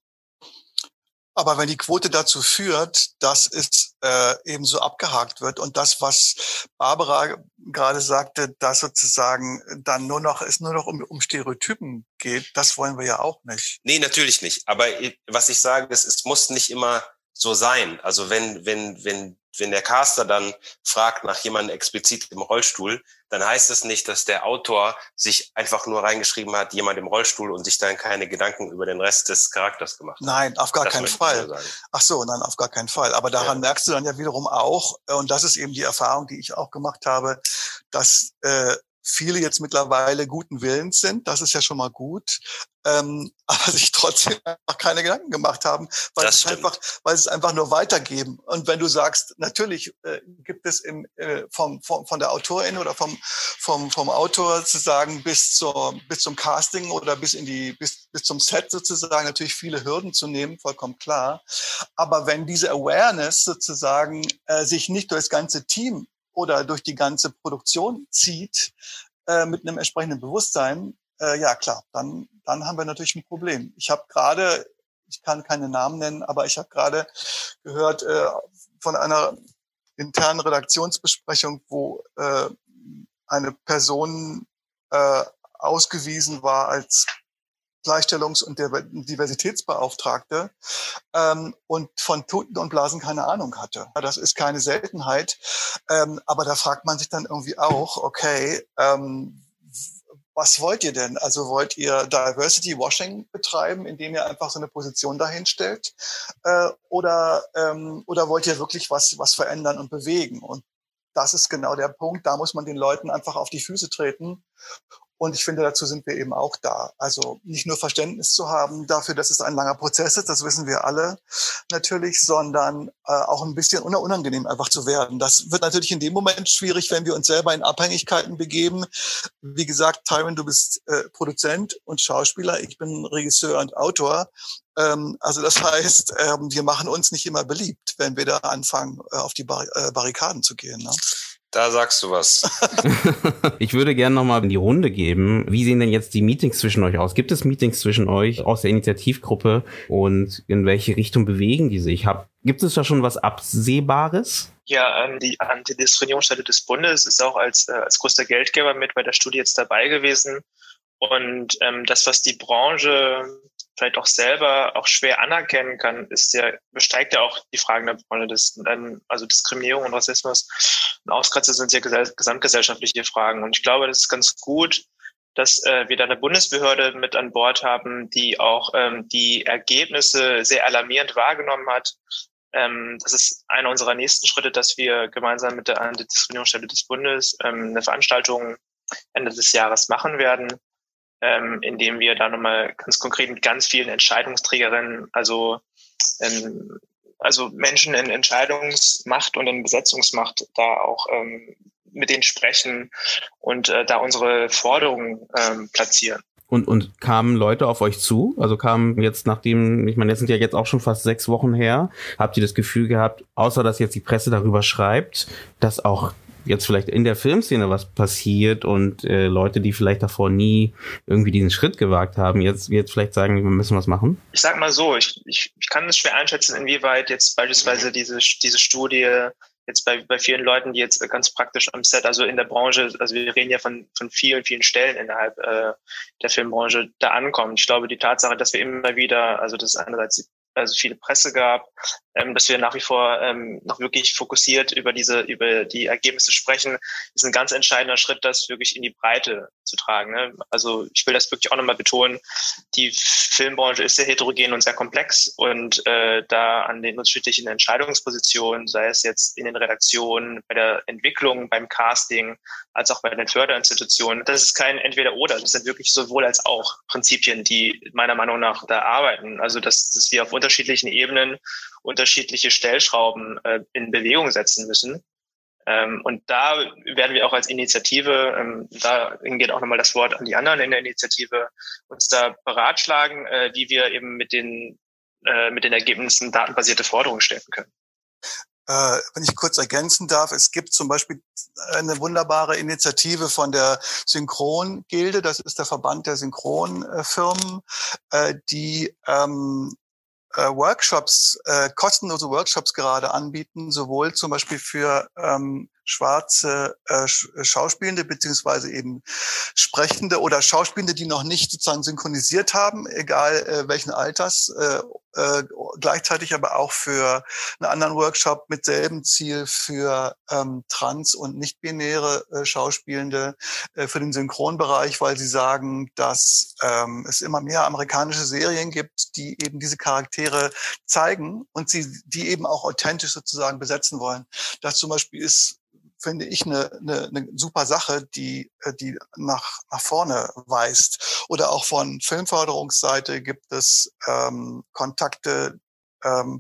Aber wenn die Quote dazu führt, dass es äh, eben so abgehakt wird und das, was Barbara gerade sagte, dass sozusagen dann nur noch es nur noch um, um Stereotypen geht, das wollen wir ja auch nicht. Nee, natürlich nicht. Aber was ich sage, ist, es muss nicht immer so sein. Also wenn, wenn, wenn wenn der Caster dann fragt nach jemandem explizit im Rollstuhl, dann heißt es nicht, dass der Autor sich einfach nur reingeschrieben hat, jemand im Rollstuhl und sich dann keine Gedanken über den Rest des Charakters gemacht hat. Nein, auf gar das keinen Fall. Ach so, nein, auf gar keinen Fall. Aber daran ja. merkst du dann ja wiederum auch, äh, und das ist eben die Erfahrung, die ich auch gemacht habe, dass äh, viele jetzt mittlerweile guten Willens sind. Das ist ja schon mal gut. Ähm, aber sich trotzdem einfach keine Gedanken gemacht haben, weil es einfach, weil es einfach nur weitergeben. Und wenn du sagst, natürlich äh, gibt es im, äh, vom, vom, von der Autorin oder vom, vom, vom Autor sozusagen bis zur, bis zum Casting oder bis in die, bis, bis zum Set sozusagen natürlich viele Hürden zu nehmen, vollkommen klar. Aber wenn diese Awareness sozusagen äh, sich nicht durch das ganze Team oder durch die ganze Produktion zieht, äh, mit einem entsprechenden Bewusstsein, äh, ja klar, dann, dann haben wir natürlich ein Problem. Ich habe gerade ich kann keine Namen nennen, aber ich habe gerade gehört äh, von einer internen Redaktionsbesprechung, wo äh, eine Person äh, ausgewiesen war als Gleichstellungs- und Diversitätsbeauftragte ähm, und von Toten und Blasen keine Ahnung hatte. Das ist keine Seltenheit. Ähm, aber da fragt man sich dann irgendwie auch, okay, ähm, was wollt ihr denn? Also wollt ihr Diversity Washing betreiben, indem ihr einfach so eine Position dahin stellt? Äh, oder, ähm, oder wollt ihr wirklich was, was verändern und bewegen? Und das ist genau der Punkt. Da muss man den Leuten einfach auf die Füße treten und ich finde, dazu sind wir eben auch da. Also nicht nur Verständnis zu haben dafür, dass es ein langer Prozess ist, das wissen wir alle natürlich, sondern äh, auch ein bisschen unangenehm einfach zu werden. Das wird natürlich in dem Moment schwierig, wenn wir uns selber in Abhängigkeiten begeben. Wie gesagt, Tyron, du bist äh, Produzent und Schauspieler, ich bin Regisseur und Autor. Ähm, also das heißt, ähm, wir machen uns nicht immer beliebt, wenn wir da anfangen, äh, auf die Bar äh, Barrikaden zu gehen. Ne? Da sagst du was. ich würde gerne nochmal in die Runde geben. Wie sehen denn jetzt die Meetings zwischen euch aus? Gibt es Meetings zwischen euch aus der Initiativgruppe und in welche Richtung bewegen die sich? Hab, gibt es da schon was Absehbares? Ja, ähm, die Antidiskriminierungsstelle des Bundes ist auch als, äh, als größter Geldgeber mit bei der Studie jetzt dabei gewesen. Und ähm, das, was die Branche vielleicht auch selber auch schwer anerkennen kann, ist ja, besteigt ja auch die Fragen der Branche des, ähm, also Diskriminierung und Rassismus und Auskratzer sind ja gesamtgesellschaftliche Fragen. Und ich glaube, das ist ganz gut, dass äh, wir da eine Bundesbehörde mit an Bord haben, die auch ähm, die Ergebnisse sehr alarmierend wahrgenommen hat. Ähm, das ist einer unserer nächsten Schritte, dass wir gemeinsam mit der Antidiskriminierungsstelle des Bundes ähm, eine Veranstaltung Ende des Jahres machen werden, ähm, indem wir da nochmal ganz konkret mit ganz vielen Entscheidungsträgerinnen, also ähm, also Menschen in Entscheidungsmacht und in Besetzungsmacht da auch ähm, mit denen sprechen und äh, da unsere Forderungen ähm, platzieren. Und, und kamen Leute auf euch zu? Also kamen jetzt nachdem, ich meine, jetzt sind ja jetzt auch schon fast sechs Wochen her, habt ihr das Gefühl gehabt, außer dass jetzt die Presse darüber schreibt, dass auch jetzt vielleicht in der Filmszene was passiert und äh, Leute, die vielleicht davor nie irgendwie diesen Schritt gewagt haben, jetzt, jetzt vielleicht sagen, wir müssen was machen? Ich sag mal so, ich, ich, ich kann es schwer einschätzen, inwieweit jetzt beispielsweise diese, diese Studie jetzt bei, bei vielen Leuten, die jetzt ganz praktisch am Set, also in der Branche, also wir reden ja von, von vielen, vielen Stellen innerhalb äh, der Filmbranche, da ankommen. Ich glaube, die Tatsache, dass wir immer wieder, also das ist einerseits also viele Presse gab, ähm, dass wir nach wie vor ähm, noch wirklich fokussiert über diese, über die Ergebnisse sprechen, ist ein ganz entscheidender Schritt, das wirklich in die Breite zu tragen. Ne? Also ich will das wirklich auch nochmal betonen. Die Filmbranche ist sehr heterogen und sehr komplex und äh, da an den unterschiedlichen Entscheidungspositionen, sei es jetzt in den Redaktionen, bei der Entwicklung, beim Casting, als auch bei den Förderinstitutionen, das ist kein Entweder-Oder. Das sind wirklich sowohl als auch Prinzipien, die meiner Meinung nach da arbeiten. Also dass, dass wir auf unterschiedlichen Ebenen unterschiedliche Stellschrauben äh, in Bewegung setzen müssen. Ähm, und da werden wir auch als Initiative, ähm, da geht auch nochmal das Wort an die anderen in der Initiative, uns da beratschlagen, äh, wie wir eben mit den, äh, mit den Ergebnissen datenbasierte Forderungen stellen können. Äh, wenn ich kurz ergänzen darf, es gibt zum Beispiel eine wunderbare Initiative von der Synchron-Gilde, das ist der Verband der Synchronfirmen, äh, die ähm, äh, Workshops, äh, kostenlose Workshops gerade anbieten, sowohl zum Beispiel für ähm, schwarze äh, Schauspielende beziehungsweise eben Sprechende oder Schauspielende, die noch nicht sozusagen synchronisiert haben, egal äh, welchen Alters, äh, äh, gleichzeitig aber auch für einen anderen Workshop mit selben Ziel für ähm, trans- und nicht-binäre äh, Schauspielende äh, für den Synchronbereich, weil sie sagen, dass ähm, es immer mehr amerikanische Serien gibt, die eben diese Charaktere zeigen und sie die eben auch authentisch sozusagen besetzen wollen. Das zum Beispiel ist finde ich eine, eine, eine super Sache, die, äh, die nach, nach vorne weist. Oder auch von Filmförderungsseite gibt es ähm, Kontakte, ähm,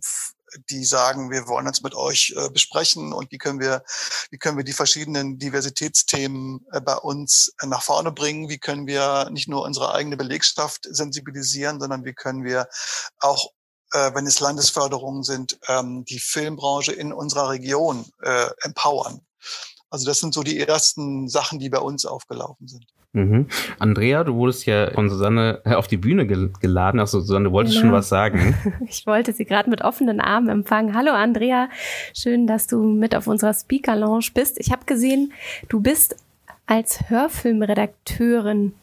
die sagen, wir wollen uns mit euch äh, besprechen und wie können wir, wie können wir die verschiedenen Diversitätsthemen äh, bei uns äh, nach vorne bringen? Wie können wir nicht nur unsere eigene Belegschaft sensibilisieren, sondern wie können wir auch äh, wenn es Landesförderungen sind, ähm, die Filmbranche in unserer Region äh, empowern. Also das sind so die ersten Sachen, die bei uns aufgelaufen sind. Mhm. Andrea, du wurdest ja von Susanne äh, auf die Bühne gel geladen. Also Susanne, wolltest genau. schon was sagen? Ich wollte sie gerade mit offenen Armen empfangen. Hallo Andrea, schön, dass du mit auf unserer Speaker Lounge bist. Ich habe gesehen, du bist als Hörfilmredakteurin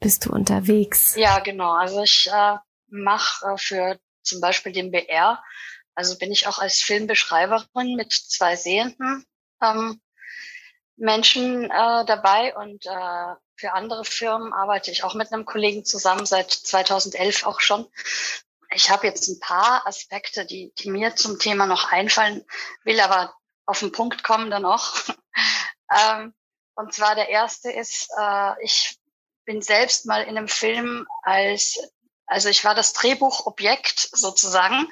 bist du unterwegs. Ja, genau. Also ich äh, mache äh, für zum Beispiel den BR, also bin ich auch als Filmbeschreiberin mit zwei Sehenden ähm, Menschen äh, dabei und äh, für andere Firmen arbeite ich auch mit einem Kollegen zusammen, seit 2011 auch schon. Ich habe jetzt ein paar Aspekte, die, die mir zum Thema noch einfallen, will aber auf den Punkt kommen dann auch. ähm, und zwar der erste ist, äh, ich bin selbst mal in einem Film als, also ich war das Drehbuchobjekt sozusagen,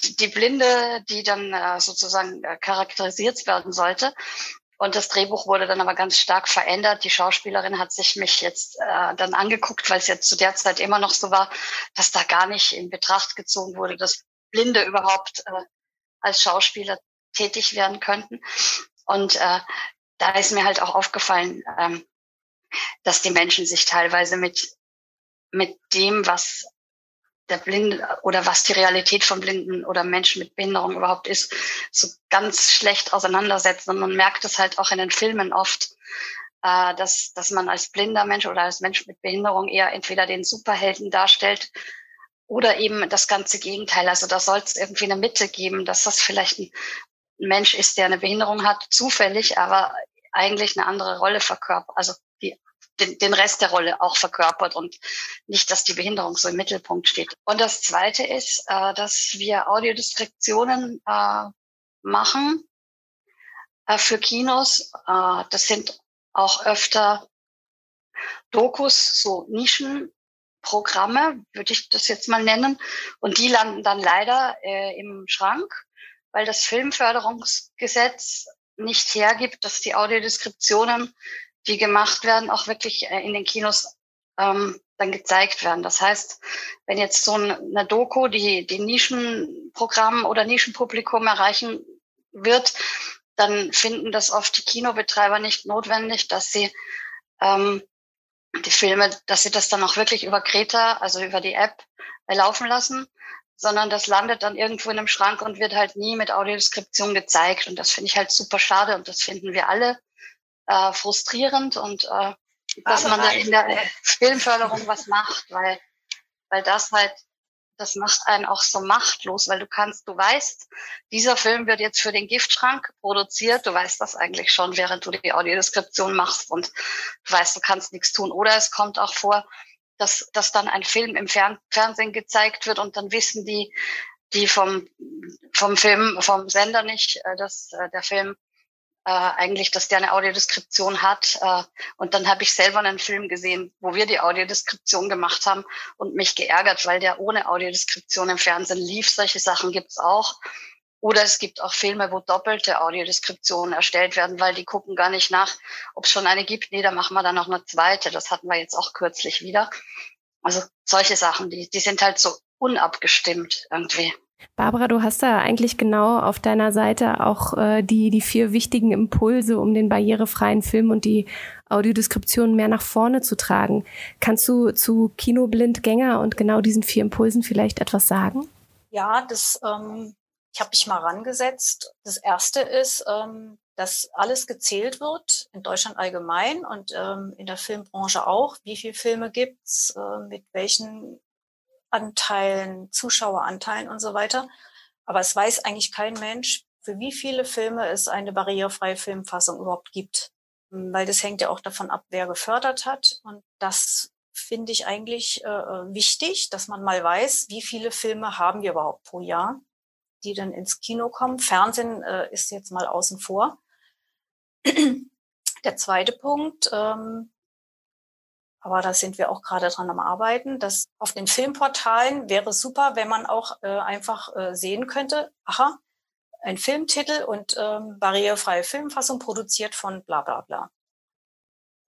die Blinde, die dann äh, sozusagen äh, charakterisiert werden sollte. Und das Drehbuch wurde dann aber ganz stark verändert. Die Schauspielerin hat sich mich jetzt äh, dann angeguckt, weil es jetzt zu der Zeit immer noch so war, dass da gar nicht in Betracht gezogen wurde, dass Blinde überhaupt äh, als Schauspieler tätig werden könnten. Und äh, da ist mir halt auch aufgefallen, ähm, dass die Menschen sich teilweise mit, mit dem, was der Blinde oder was die Realität von Blinden oder Menschen mit Behinderung überhaupt ist, so ganz schlecht auseinandersetzen. Und man merkt es halt auch in den Filmen oft, äh, dass, dass man als blinder Mensch oder als Mensch mit Behinderung eher entweder den Superhelden darstellt oder eben das ganze Gegenteil. Also da soll es irgendwie eine Mitte geben, dass das vielleicht ein Mensch ist, der eine Behinderung hat, zufällig, aber eigentlich eine andere Rolle verkörpert, also die den, den Rest der Rolle auch verkörpert und nicht, dass die Behinderung so im Mittelpunkt steht. Und das Zweite ist, äh, dass wir Audiodeskriptionen äh, machen äh, für Kinos. Äh, das sind auch öfter Dokus, so Nischenprogramme, würde ich das jetzt mal nennen. Und die landen dann leider äh, im Schrank, weil das Filmförderungsgesetz nicht hergibt, dass die Audiodeskriptionen die gemacht werden, auch wirklich äh, in den Kinos ähm, dann gezeigt werden. Das heißt, wenn jetzt so eine Doku, die die Nischenprogramm oder Nischenpublikum erreichen wird, dann finden das oft die Kinobetreiber nicht notwendig, dass sie ähm, die Filme, dass sie das dann auch wirklich über Kreta, also über die App, laufen lassen, sondern das landet dann irgendwo in einem Schrank und wird halt nie mit Audiodeskription gezeigt. Und das finde ich halt super schade und das finden wir alle äh, frustrierend und äh, dass man da in der Filmförderung was macht, weil, weil das halt, das macht einen auch so machtlos, weil du kannst, du weißt, dieser Film wird jetzt für den Giftschrank produziert, du weißt das eigentlich schon, während du die Audiodeskription machst und du weißt, du kannst nichts tun. Oder es kommt auch vor, dass, dass dann ein Film im Fern Fernsehen gezeigt wird und dann wissen die, die vom, vom Film, vom Sender nicht, äh, dass äh, der Film äh, eigentlich, dass der eine Audiodeskription hat. Äh, und dann habe ich selber einen Film gesehen, wo wir die Audiodeskription gemacht haben und mich geärgert, weil der ohne Audiodeskription im Fernsehen lief. Solche Sachen gibt's auch. Oder es gibt auch Filme, wo doppelte Audiodeskriptionen erstellt werden, weil die gucken gar nicht nach, ob es schon eine gibt. Nee, da machen wir dann noch eine zweite. Das hatten wir jetzt auch kürzlich wieder. Also solche Sachen, die, die sind halt so unabgestimmt irgendwie. Barbara, du hast da eigentlich genau auf deiner Seite auch äh, die, die vier wichtigen Impulse, um den barrierefreien Film und die Audiodeskription mehr nach vorne zu tragen. Kannst du zu Kinoblindgänger und genau diesen vier Impulsen vielleicht etwas sagen? Ja, das, ähm, ich habe mich mal rangesetzt. Das erste ist, ähm, dass alles gezählt wird, in Deutschland allgemein und ähm, in der Filmbranche auch. Wie viele Filme gibt's, äh, mit welchen Anteilen, Zuschaueranteilen und so weiter. Aber es weiß eigentlich kein Mensch, für wie viele Filme es eine barrierefreie Filmfassung überhaupt gibt. Weil das hängt ja auch davon ab, wer gefördert hat. Und das finde ich eigentlich äh, äh, wichtig, dass man mal weiß, wie viele Filme haben wir überhaupt pro Jahr, die dann ins Kino kommen. Fernsehen äh, ist jetzt mal außen vor. Der zweite Punkt, ähm, aber da sind wir auch gerade dran am Arbeiten. Das auf den Filmportalen wäre super, wenn man auch äh, einfach äh, sehen könnte, aha, ein Filmtitel und ähm, barrierefreie Filmfassung produziert von bla bla bla.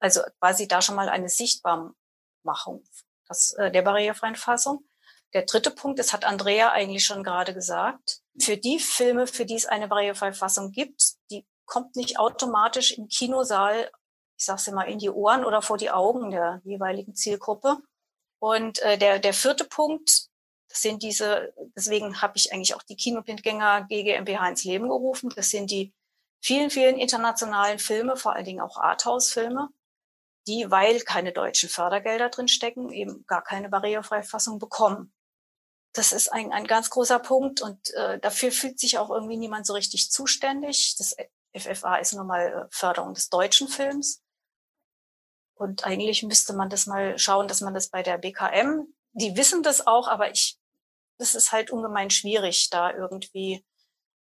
Also quasi da schon mal eine Sichtbarmachung das, äh, der barrierefreien Fassung. Der dritte Punkt, das hat Andrea eigentlich schon gerade gesagt, für die Filme, für die es eine barrierefreie Fassung gibt, die kommt nicht automatisch im Kinosaal ich sage es immer, in die Ohren oder vor die Augen der jeweiligen Zielgruppe. Und äh, der, der vierte Punkt, das sind diese, deswegen habe ich eigentlich auch die Kinoblindgänger GGMBH ins Leben gerufen. Das sind die vielen, vielen internationalen Filme, vor allen Dingen auch Arthouse-Filme, die, weil keine deutschen Fördergelder drin stecken, eben gar keine Barrierefreifassung bekommen. Das ist ein, ein ganz großer Punkt und äh, dafür fühlt sich auch irgendwie niemand so richtig zuständig. Das FFA ist nun mal äh, Förderung des deutschen Films. Und eigentlich müsste man das mal schauen, dass man das bei der BKM, die wissen das auch, aber ich, das ist halt ungemein schwierig, da irgendwie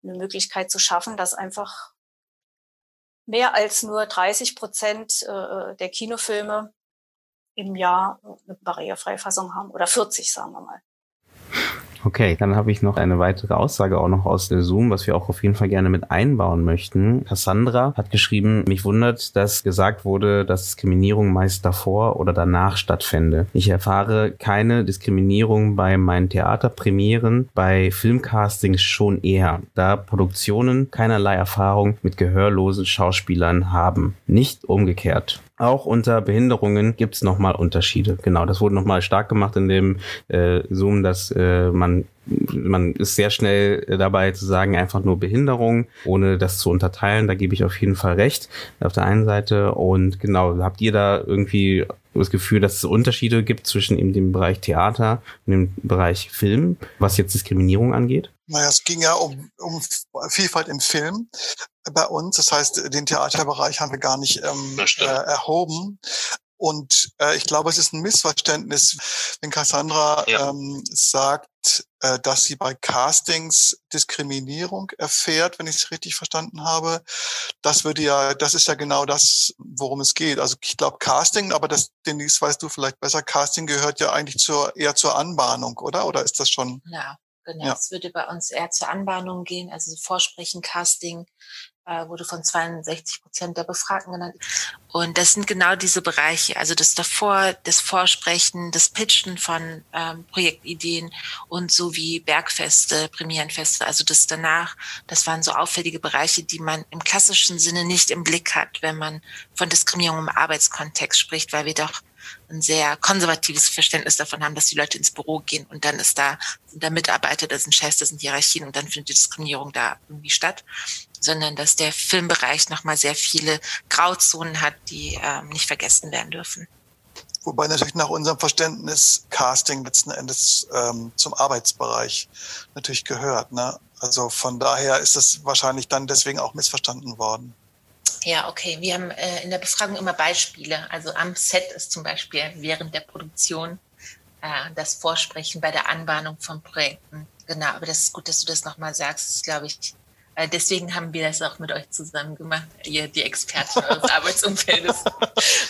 eine Möglichkeit zu schaffen, dass einfach mehr als nur 30 Prozent äh, der Kinofilme im Jahr eine Barrierefreifassung haben oder 40, sagen wir mal. Okay, dann habe ich noch eine weitere Aussage auch noch aus der Zoom, was wir auch auf jeden Fall gerne mit einbauen möchten. Cassandra hat geschrieben, mich wundert, dass gesagt wurde, dass Diskriminierung meist davor oder danach stattfände. Ich erfahre keine Diskriminierung bei meinen Theaterpremieren, bei Filmcastings schon eher, da Produktionen keinerlei Erfahrung mit gehörlosen Schauspielern haben. Nicht umgekehrt. Auch unter Behinderungen gibt es nochmal Unterschiede. Genau, das wurde nochmal stark gemacht in dem äh, Zoom, dass äh, man man ist sehr schnell dabei zu sagen, einfach nur Behinderung, ohne das zu unterteilen. Da gebe ich auf jeden Fall recht auf der einen Seite. Und genau, habt ihr da irgendwie das Gefühl, dass es Unterschiede gibt zwischen eben dem Bereich Theater und dem Bereich Film, was jetzt Diskriminierung angeht? Naja, es ging ja um, um Vielfalt im Film bei uns. Das heißt, den Theaterbereich haben wir gar nicht ähm, äh, erhoben. Und äh, ich glaube, es ist ein Missverständnis, wenn Cassandra ja. ähm, sagt, äh, dass sie bei Castings Diskriminierung erfährt, wenn ich es richtig verstanden habe. Das würde ja, das ist ja genau das, worum es geht. Also ich glaube Casting, aber das, Denise, weißt du vielleicht besser, Casting gehört ja eigentlich zur eher zur Anbahnung, oder? Oder ist das schon? Ja, genau. Es würde bei uns eher zur Anbahnung gehen, also Vorsprechen, Casting, wurde von 62 Prozent der Befragten genannt. Und das sind genau diese Bereiche, also das davor, das Vorsprechen, das Pitchen von ähm, Projektideen und so wie Bergfeste, Premierenfeste, also das danach, das waren so auffällige Bereiche, die man im klassischen Sinne nicht im Blick hat, wenn man von Diskriminierung im Arbeitskontext spricht, weil wir doch ein sehr konservatives Verständnis davon haben, dass die Leute ins Büro gehen und dann ist da, sind da Mitarbeiter, da sind Chefs, da sind Hierarchien und dann findet die Diskriminierung da irgendwie statt, sondern dass der Filmbereich nochmal sehr viele Grauzonen hat, die ähm, nicht vergessen werden dürfen. Wobei natürlich nach unserem Verständnis Casting letzten Endes ähm, zum Arbeitsbereich natürlich gehört. Ne? Also von daher ist das wahrscheinlich dann deswegen auch missverstanden worden. Ja, okay. Wir haben äh, in der Befragung immer Beispiele. Also am Set ist zum Beispiel während der Produktion äh, das Vorsprechen bei der Anbahnung von Projekten. Genau, aber das ist gut, dass du das nochmal sagst. Das ist, glaube ich, deswegen haben wir das auch mit euch zusammen gemacht, ihr die Experten eures Arbeitsumfeldes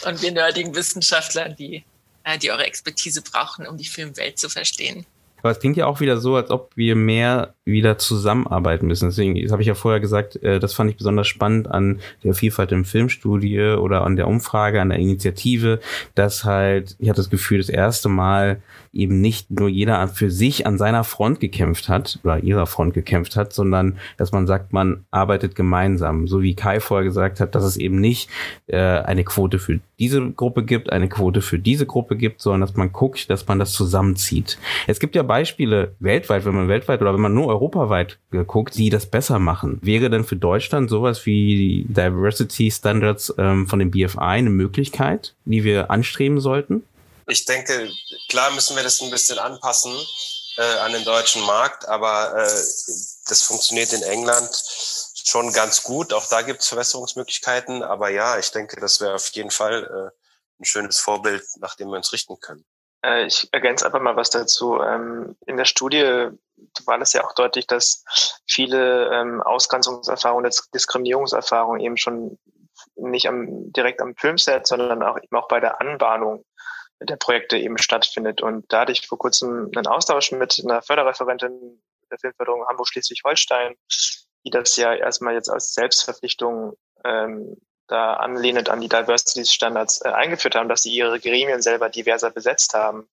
und wir nerdigen Wissenschaftler, die, äh, die eure Expertise brauchen, um die Filmwelt zu verstehen. Aber es klingt ja auch wieder so, als ob wir mehr wieder zusammenarbeiten müssen. Deswegen, das habe ich ja vorher gesagt, äh, das fand ich besonders spannend an der Vielfalt im Filmstudie oder an der Umfrage, an der Initiative, dass halt, ich hatte das Gefühl, das erste Mal eben nicht nur jeder für sich an seiner Front gekämpft hat oder ihrer Front gekämpft hat, sondern dass man sagt, man arbeitet gemeinsam. So wie Kai vorher gesagt hat, dass es eben nicht äh, eine Quote für diese Gruppe gibt, eine Quote für diese Gruppe gibt, sondern dass man guckt, dass man das zusammenzieht. Es gibt ja Beispiele weltweit, wenn man weltweit oder wenn man nur europaweit guckt, die das besser machen. Wäre denn für Deutschland sowas wie Diversity Standards ähm, von dem BFI eine Möglichkeit, die wir anstreben sollten? Ich denke, klar müssen wir das ein bisschen anpassen äh, an den deutschen Markt, aber äh, das funktioniert in England schon ganz gut. Auch da gibt es Verbesserungsmöglichkeiten. Aber ja, ich denke, das wäre auf jeden Fall äh, ein schönes Vorbild, nach dem wir uns richten können. Äh, ich ergänze einfach mal was dazu. Ähm, in der Studie war es ja auch deutlich, dass viele ähm, Ausgrenzungserfahrungen, Diskriminierungserfahrungen eben schon nicht am, direkt am Filmset, sondern auch eben auch bei der Anbahnung der Projekte eben stattfindet. Und da hatte ich vor kurzem einen Austausch mit einer Förderreferentin der Filmförderung Hamburg-Schleswig-Holstein, die das ja erstmal jetzt als Selbstverpflichtung ähm, da anlehnend an die Diversity Standards äh, eingeführt haben, dass sie ihre Gremien selber diverser besetzt haben.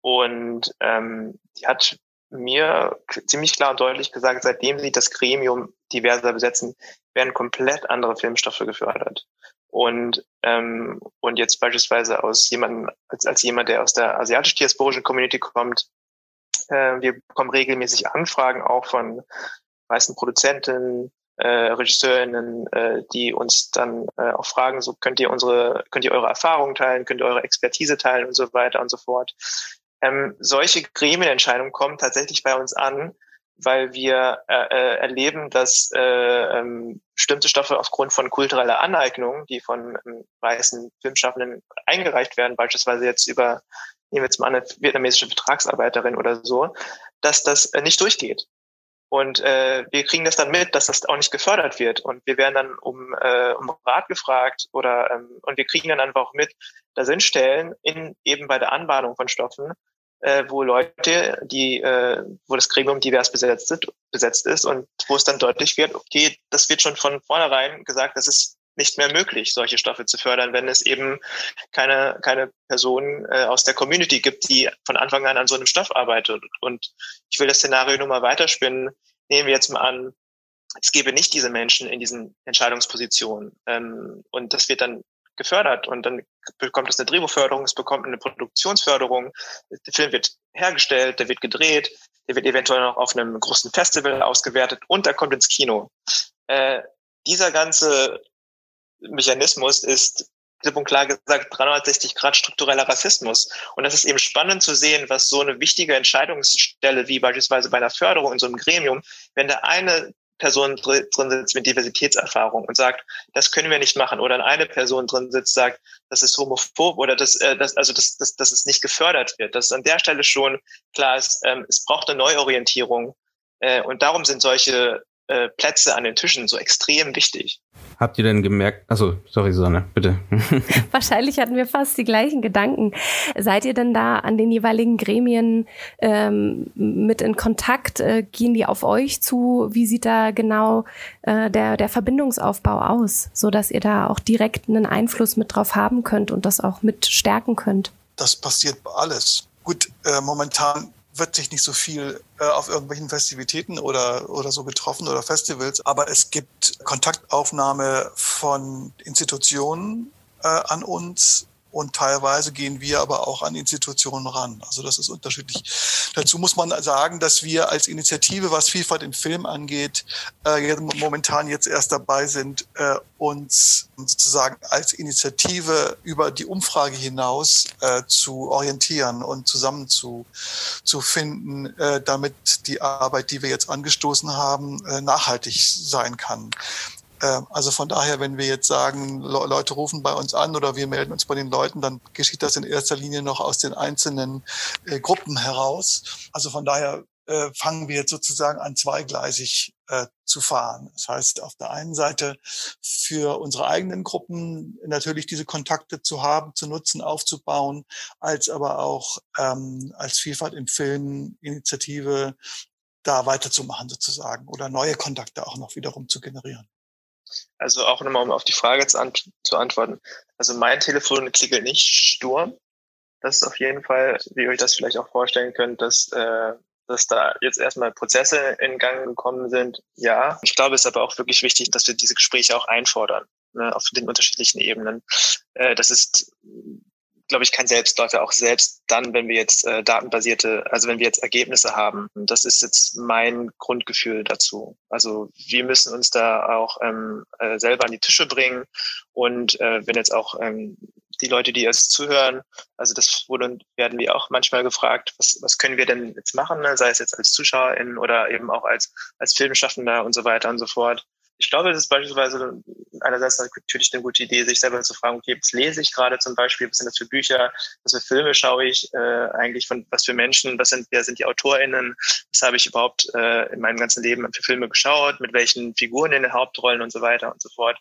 Und ähm, die hat mir ziemlich klar und deutlich gesagt, seitdem sie das Gremium diverser besetzen, werden komplett andere Filmstoffe gefördert. Und, ähm, und jetzt beispielsweise aus jemandem, als, als jemand, der aus der asiatisch-diasporischen Community kommt, äh, wir bekommen regelmäßig Anfragen auch von weißen Produzenten, äh, Regisseurinnen, äh, die uns dann äh, auch fragen, so könnt ihr unsere, könnt ihr eure Erfahrungen teilen, könnt ihr eure Expertise teilen und so weiter und so fort. Ähm, solche Gremienentscheidungen kommen tatsächlich bei uns an, weil wir äh, äh, erleben, dass äh, ähm, bestimmte Stoffe aufgrund von kultureller Aneignung, die von ähm, weißen Filmschaffenden eingereicht werden, beispielsweise jetzt über, nehmen wir jetzt mal eine vietnamesische Vertragsarbeiterin oder so, dass das äh, nicht durchgeht. Und äh, wir kriegen das dann mit, dass das auch nicht gefördert wird. Und wir werden dann um, äh, um Rat gefragt oder ähm, und wir kriegen dann einfach auch mit, da sind Stellen in eben bei der Anbahnung von Stoffen, äh, wo Leute, die, äh, wo das Gremium divers besetzt, besetzt ist und wo es dann deutlich wird, okay, das wird schon von vornherein gesagt, das ist nicht mehr möglich, solche Stoffe zu fördern, wenn es eben keine, keine Personen äh, aus der Community gibt, die von Anfang an an so einem Stoff arbeitet. Und ich will das Szenario nur mal weiterspinnen. Nehmen wir jetzt mal an, es gäbe nicht diese Menschen in diesen Entscheidungspositionen. Ähm, und das wird dann gefördert und dann bekommt es eine Drehbuchförderung, es bekommt eine Produktionsförderung, der Film wird hergestellt, der wird gedreht, der wird eventuell noch auf einem großen Festival ausgewertet und er kommt ins Kino. Äh, dieser ganze Mechanismus ist klipp und klar gesagt 360 Grad struktureller Rassismus. Und das ist eben spannend zu sehen, was so eine wichtige Entscheidungsstelle wie beispielsweise bei einer Förderung in so einem Gremium, wenn da eine Person drin sitzt mit Diversitätserfahrung und sagt, das können wir nicht machen, oder eine Person drin sitzt, sagt, das ist homophob oder das, äh, das also das, das, dass es nicht gefördert wird. Dass an der Stelle schon klar ist, ähm, es braucht eine Neuorientierung. Äh, und darum sind solche äh, Plätze an den Tischen so extrem wichtig. Habt ihr denn gemerkt, also sorry Susanne, bitte. Wahrscheinlich hatten wir fast die gleichen Gedanken. Seid ihr denn da an den jeweiligen Gremien ähm, mit in Kontakt? Äh, gehen die auf euch zu? Wie sieht da genau äh, der, der Verbindungsaufbau aus, so dass ihr da auch direkt einen Einfluss mit drauf haben könnt und das auch mit stärken könnt? Das passiert alles. Gut, äh, momentan wird sich nicht so viel äh, auf irgendwelchen Festivitäten oder, oder so getroffen oder Festivals, aber es gibt Kontaktaufnahme von Institutionen äh, an uns, und teilweise gehen wir aber auch an Institutionen ran. Also das ist unterschiedlich. Dazu muss man sagen, dass wir als Initiative, was Vielfalt im Film angeht, äh, momentan jetzt erst dabei sind, äh, uns sozusagen als Initiative über die Umfrage hinaus äh, zu orientieren und zusammen zu, zu finden, äh, damit die Arbeit, die wir jetzt angestoßen haben, äh, nachhaltig sein kann. Ähm, also von daher, wenn wir jetzt sagen, Leute rufen bei uns an oder wir melden uns bei den Leuten, dann geschieht das in erster Linie noch aus den einzelnen äh, Gruppen heraus. Also von daher äh, fangen wir jetzt sozusagen an, zweigleisig äh, zu fahren. Das heißt, auf der einen Seite für unsere eigenen Gruppen natürlich diese Kontakte zu haben, zu nutzen, aufzubauen, als aber auch ähm, als Vielfalt im Film Initiative da weiterzumachen sozusagen oder neue Kontakte auch noch wiederum zu generieren. Also auch nochmal, um auf die Frage zu, ant zu antworten. Also mein Telefon klingelt nicht Sturm. Das ist auf jeden Fall, wie ihr euch das vielleicht auch vorstellen könnt, dass, äh, dass da jetzt erstmal Prozesse in Gang gekommen sind. Ja, ich glaube, es ist aber auch wirklich wichtig, dass wir diese Gespräche auch einfordern ne, auf den unterschiedlichen Ebenen. Äh, das ist glaube ich, kein Selbstläufer, auch selbst dann, wenn wir jetzt äh, datenbasierte, also wenn wir jetzt Ergebnisse haben. Das ist jetzt mein Grundgefühl dazu. Also wir müssen uns da auch ähm, äh, selber an die Tische bringen und äh, wenn jetzt auch ähm, die Leute, die jetzt zuhören, also das wurde, werden wir auch manchmal gefragt, was, was können wir denn jetzt machen, ne? sei es jetzt als ZuschauerInnen oder eben auch als, als Filmschaffender und so weiter und so fort ich glaube, es ist beispielsweise einerseits natürlich eine gute Idee, sich selber zu fragen, okay, was lese ich gerade zum Beispiel, was sind das für Bücher, was für Filme schaue ich äh, eigentlich von was für Menschen, was sind, wer sind die AutorInnen, was habe ich überhaupt äh, in meinem ganzen Leben für Filme geschaut, mit welchen Figuren in den Hauptrollen und so weiter und so fort.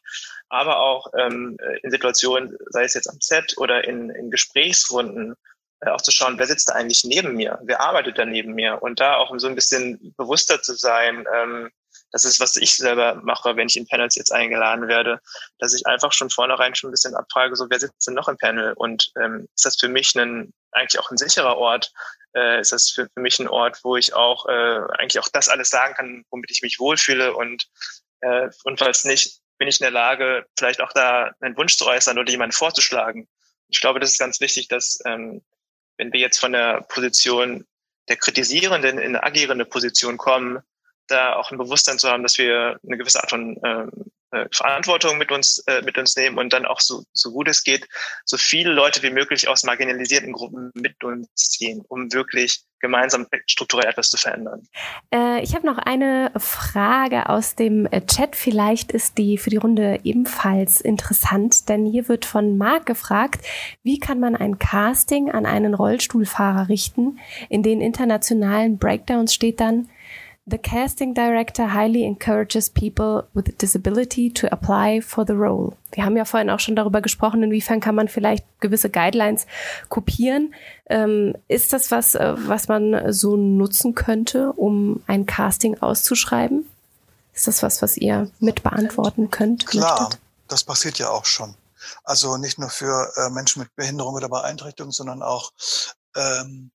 Aber auch ähm, in Situationen, sei es jetzt am Set oder in, in Gesprächsrunden, äh, auch zu schauen, wer sitzt da eigentlich neben mir, wer arbeitet da neben mir und da auch um so ein bisschen bewusster zu sein, ähm, das ist, was ich selber mache, wenn ich in Panels jetzt eingeladen werde, dass ich einfach schon vornherein schon ein bisschen abfrage, so wer sitzt denn noch im Panel und ähm, ist das für mich ein, eigentlich auch ein sicherer Ort? Äh, ist das für, für mich ein Ort, wo ich auch äh, eigentlich auch das alles sagen kann, womit ich mich wohlfühle und äh, und falls nicht, bin ich in der Lage, vielleicht auch da einen Wunsch zu äußern oder jemanden vorzuschlagen. Ich glaube, das ist ganz wichtig, dass ähm, wenn wir jetzt von der Position der Kritisierenden in eine agierende Position kommen, da auch ein Bewusstsein zu haben, dass wir eine gewisse Art von ähm, äh, Verantwortung mit uns äh, mit uns nehmen und dann auch so, so gut es geht, so viele Leute wie möglich aus marginalisierten Gruppen mit uns ziehen, um wirklich gemeinsam strukturell etwas zu verändern. Äh, ich habe noch eine Frage aus dem äh, Chat. Vielleicht ist die für die Runde ebenfalls interessant, denn hier wird von Marc gefragt, wie kann man ein Casting an einen Rollstuhlfahrer richten? In den internationalen Breakdowns steht dann, The casting director highly encourages people with a disability to apply for the role. Wir haben ja vorhin auch schon darüber gesprochen, inwiefern kann man vielleicht gewisse Guidelines kopieren. Ähm, ist das was, äh, was man so nutzen könnte, um ein Casting auszuschreiben? Ist das was, was ihr mit beantworten könnt? Klar, möchtet? das passiert ja auch schon. Also nicht nur für äh, Menschen mit Behinderung oder Beeinträchtigung, sondern auch ähm,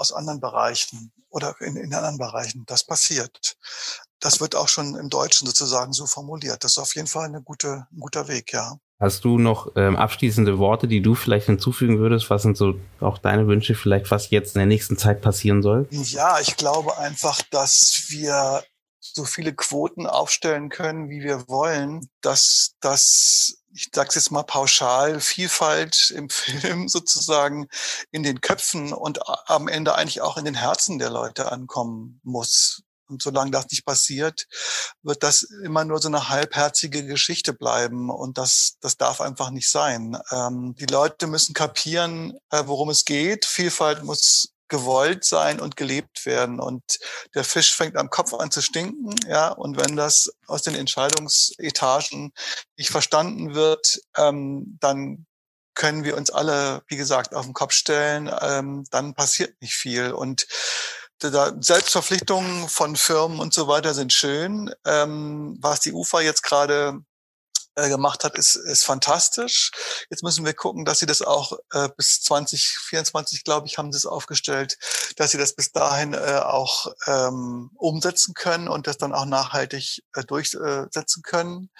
aus anderen Bereichen oder in, in anderen Bereichen. Das passiert. Das wird auch schon im Deutschen sozusagen so formuliert. Das ist auf jeden Fall eine gute, ein guter Weg, ja. Hast du noch ähm, abschließende Worte, die du vielleicht hinzufügen würdest? Was sind so auch deine Wünsche vielleicht, was jetzt in der nächsten Zeit passieren soll? Ja, ich glaube einfach, dass wir so viele Quoten aufstellen können, wie wir wollen, dass das ich sage jetzt mal pauschal, Vielfalt im Film sozusagen in den Köpfen und am Ende eigentlich auch in den Herzen der Leute ankommen muss. Und solange das nicht passiert, wird das immer nur so eine halbherzige Geschichte bleiben. Und das, das darf einfach nicht sein. Ähm, die Leute müssen kapieren, äh, worum es geht. Vielfalt muss gewollt sein und gelebt werden. Und der Fisch fängt am Kopf an zu stinken, ja. Und wenn das aus den Entscheidungsetagen nicht verstanden wird, ähm, dann können wir uns alle, wie gesagt, auf den Kopf stellen. Ähm, dann passiert nicht viel. Und Selbstverpflichtungen von Firmen und so weiter sind schön. Ähm, was die UFA jetzt gerade äh, gemacht hat, ist, ist fantastisch. Jetzt müssen wir gucken, dass sie das auch äh, bis 2024, glaube ich, haben sie es aufgestellt, dass sie das bis dahin äh, auch ähm, umsetzen können und das dann auch nachhaltig äh, durchsetzen können.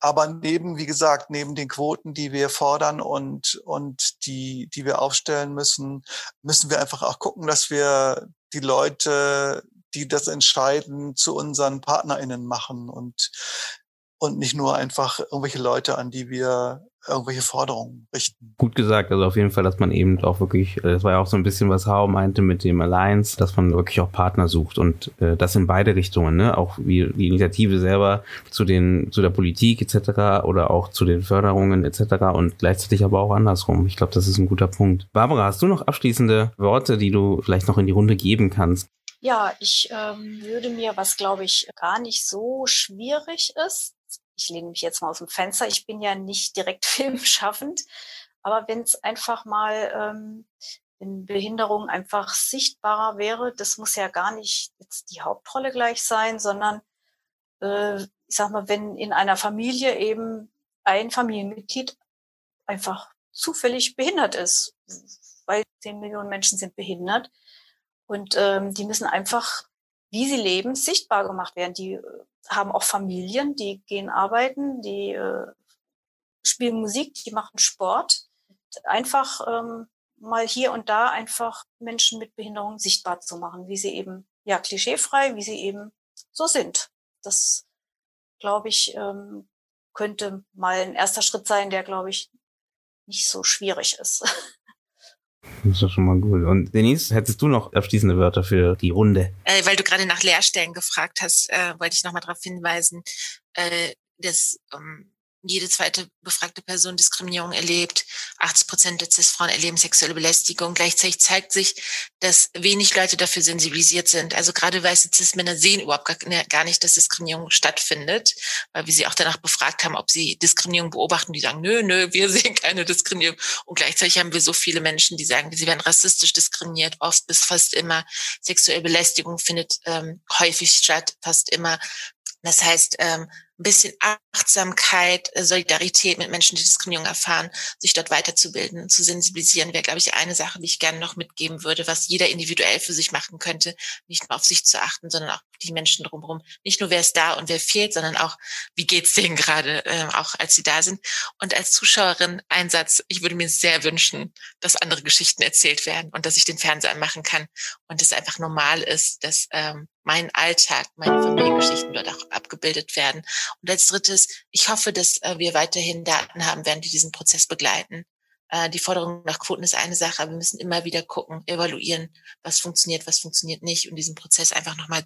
Aber neben, wie gesagt, neben den Quoten, die wir fordern und, und die, die wir aufstellen müssen, müssen wir einfach auch gucken, dass wir die Leute, die das entscheiden, zu unseren PartnerInnen machen. Und und nicht nur einfach irgendwelche Leute, an die wir irgendwelche Forderungen richten. Gut gesagt, also auf jeden Fall, dass man eben auch wirklich, äh, das war ja auch so ein bisschen, was Hau meinte mit dem Alliance, dass man wirklich auch Partner sucht und äh, das in beide Richtungen, ne? Auch wie die Initiative selber zu den, zu der Politik etc. oder auch zu den Förderungen etc. und gleichzeitig aber auch andersrum. Ich glaube, das ist ein guter Punkt. Barbara, hast du noch abschließende Worte, die du vielleicht noch in die Runde geben kannst? Ja, ich ähm, würde mir, was glaube ich gar nicht so schwierig ist, ich lehne mich jetzt mal aus dem Fenster, ich bin ja nicht direkt filmschaffend, aber wenn es einfach mal ähm, in Behinderung einfach sichtbarer wäre, das muss ja gar nicht jetzt die Hauptrolle gleich sein, sondern äh, ich sag mal, wenn in einer Familie eben ein Familienmitglied einfach zufällig behindert ist, weil zehn Millionen Menschen sind behindert und ähm, die müssen einfach, wie sie leben, sichtbar gemacht werden. Die äh, haben auch Familien, die gehen arbeiten, die äh, spielen Musik, die machen Sport. Einfach ähm, mal hier und da einfach Menschen mit Behinderung sichtbar zu machen, wie sie eben, ja, klischeefrei, wie sie eben so sind. Das, glaube ich, ähm, könnte mal ein erster Schritt sein, der, glaube ich, nicht so schwierig ist. Das ist doch schon mal gut. Und Denise, hättest du noch abschließende Wörter für die Runde? Äh, weil du gerade nach Lehrstellen gefragt hast, äh, wollte ich nochmal darauf hinweisen, äh, dass ähm, jede zweite befragte Person Diskriminierung erlebt. 80 Prozent der CIS-Frauen erleben sexuelle Belästigung. Gleichzeitig zeigt sich, dass wenig Leute dafür sensibilisiert sind. Also gerade weiße CIS-Männer sehen überhaupt gar nicht, dass Diskriminierung stattfindet, weil wir sie auch danach befragt haben, ob sie Diskriminierung beobachten. Die sagen, nö, nö, wir sehen keine Diskriminierung. Und gleichzeitig haben wir so viele Menschen, die sagen, sie werden rassistisch diskriminiert, oft bis fast immer. Sexuelle Belästigung findet ähm, häufig statt, fast immer. Das heißt, ähm, ein bisschen Achtsamkeit, äh, Solidarität mit Menschen, die Diskriminierung erfahren, sich dort weiterzubilden zu sensibilisieren, wäre, glaube ich, eine Sache, die ich gerne noch mitgeben würde, was jeder individuell für sich machen könnte, nicht nur auf sich zu achten, sondern auch die Menschen drumherum. Nicht nur, wer ist da und wer fehlt, sondern auch, wie geht's denen gerade, äh, auch als sie da sind. Und als Zuschauerin ein Satz, ich würde mir sehr wünschen, dass andere Geschichten erzählt werden und dass ich den Fernseher anmachen kann und es einfach normal ist, dass ähm, mein Alltag, meine Familiengeschichten dort auch abgebildet werden. Und als drittes, ich hoffe, dass äh, wir weiterhin Daten haben werden, die diesen Prozess begleiten. Äh, die Forderung nach Quoten ist eine Sache, aber wir müssen immer wieder gucken, evaluieren, was funktioniert, was funktioniert nicht und diesen Prozess einfach nochmal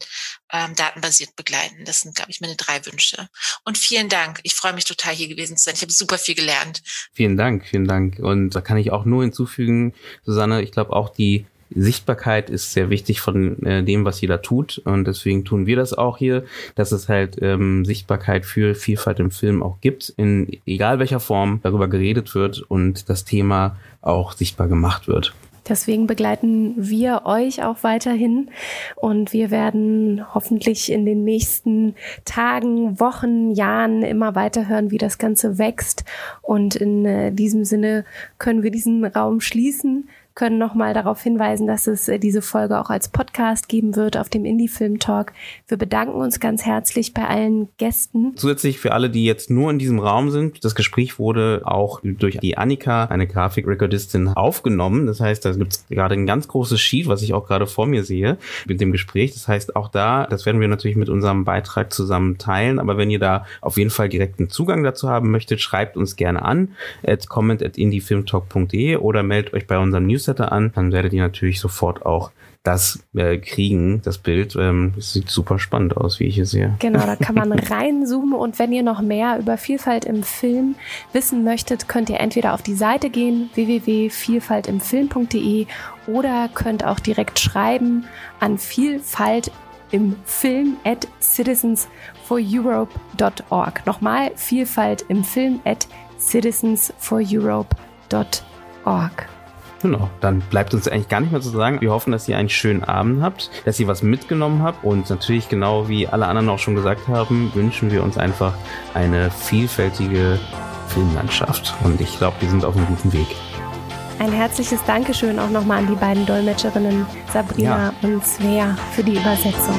ähm, datenbasiert begleiten. Das sind, glaube ich, meine drei Wünsche. Und vielen Dank. Ich freue mich total, hier gewesen zu sein. Ich habe super viel gelernt. Vielen Dank, vielen Dank. Und da kann ich auch nur hinzufügen, Susanne, ich glaube auch die Sichtbarkeit ist sehr wichtig von äh, dem, was jeder tut. Und deswegen tun wir das auch hier, dass es halt ähm, Sichtbarkeit für Vielfalt im Film auch gibt, in egal welcher Form darüber geredet wird und das Thema auch sichtbar gemacht wird. Deswegen begleiten wir euch auch weiterhin und wir werden hoffentlich in den nächsten Tagen, Wochen, Jahren immer weiter hören, wie das Ganze wächst. Und in äh, diesem Sinne können wir diesen Raum schließen können nochmal darauf hinweisen, dass es äh, diese Folge auch als Podcast geben wird auf dem Indie Film Talk. Wir bedanken uns ganz herzlich bei allen Gästen. Zusätzlich für alle, die jetzt nur in diesem Raum sind, das Gespräch wurde auch durch die Annika, eine Grafikrekordistin, aufgenommen. Das heißt, da gibt es gerade ein ganz großes Sheet, was ich auch gerade vor mir sehe, mit dem Gespräch. Das heißt, auch da, das werden wir natürlich mit unserem Beitrag zusammen teilen. Aber wenn ihr da auf jeden Fall direkten Zugang dazu haben möchtet, schreibt uns gerne an at comment at indiefilmtalk.de oder meldet euch bei unserem Newsletter Newsletter an, dann werdet ihr natürlich sofort auch das äh, kriegen, das Bild. Ähm, das sieht super spannend aus, wie ich hier sehe. Genau, da kann man reinzoomen und wenn ihr noch mehr über Vielfalt im Film wissen möchtet, könnt ihr entweder auf die Seite gehen, www.vielfaltimfilm.de oder könnt auch direkt schreiben an Vielfalt im Film at citizensforeurope.org. Nochmal Vielfalt im Film at citizensforeurope.org. Genau, dann bleibt uns eigentlich gar nicht mehr zu sagen. Wir hoffen, dass ihr einen schönen Abend habt, dass ihr was mitgenommen habt und natürlich genau wie alle anderen auch schon gesagt haben, wünschen wir uns einfach eine vielfältige Filmlandschaft und ich glaube, wir sind auf einem guten Weg. Ein herzliches Dankeschön auch nochmal an die beiden Dolmetscherinnen Sabrina ja. und Svea für die Übersetzung.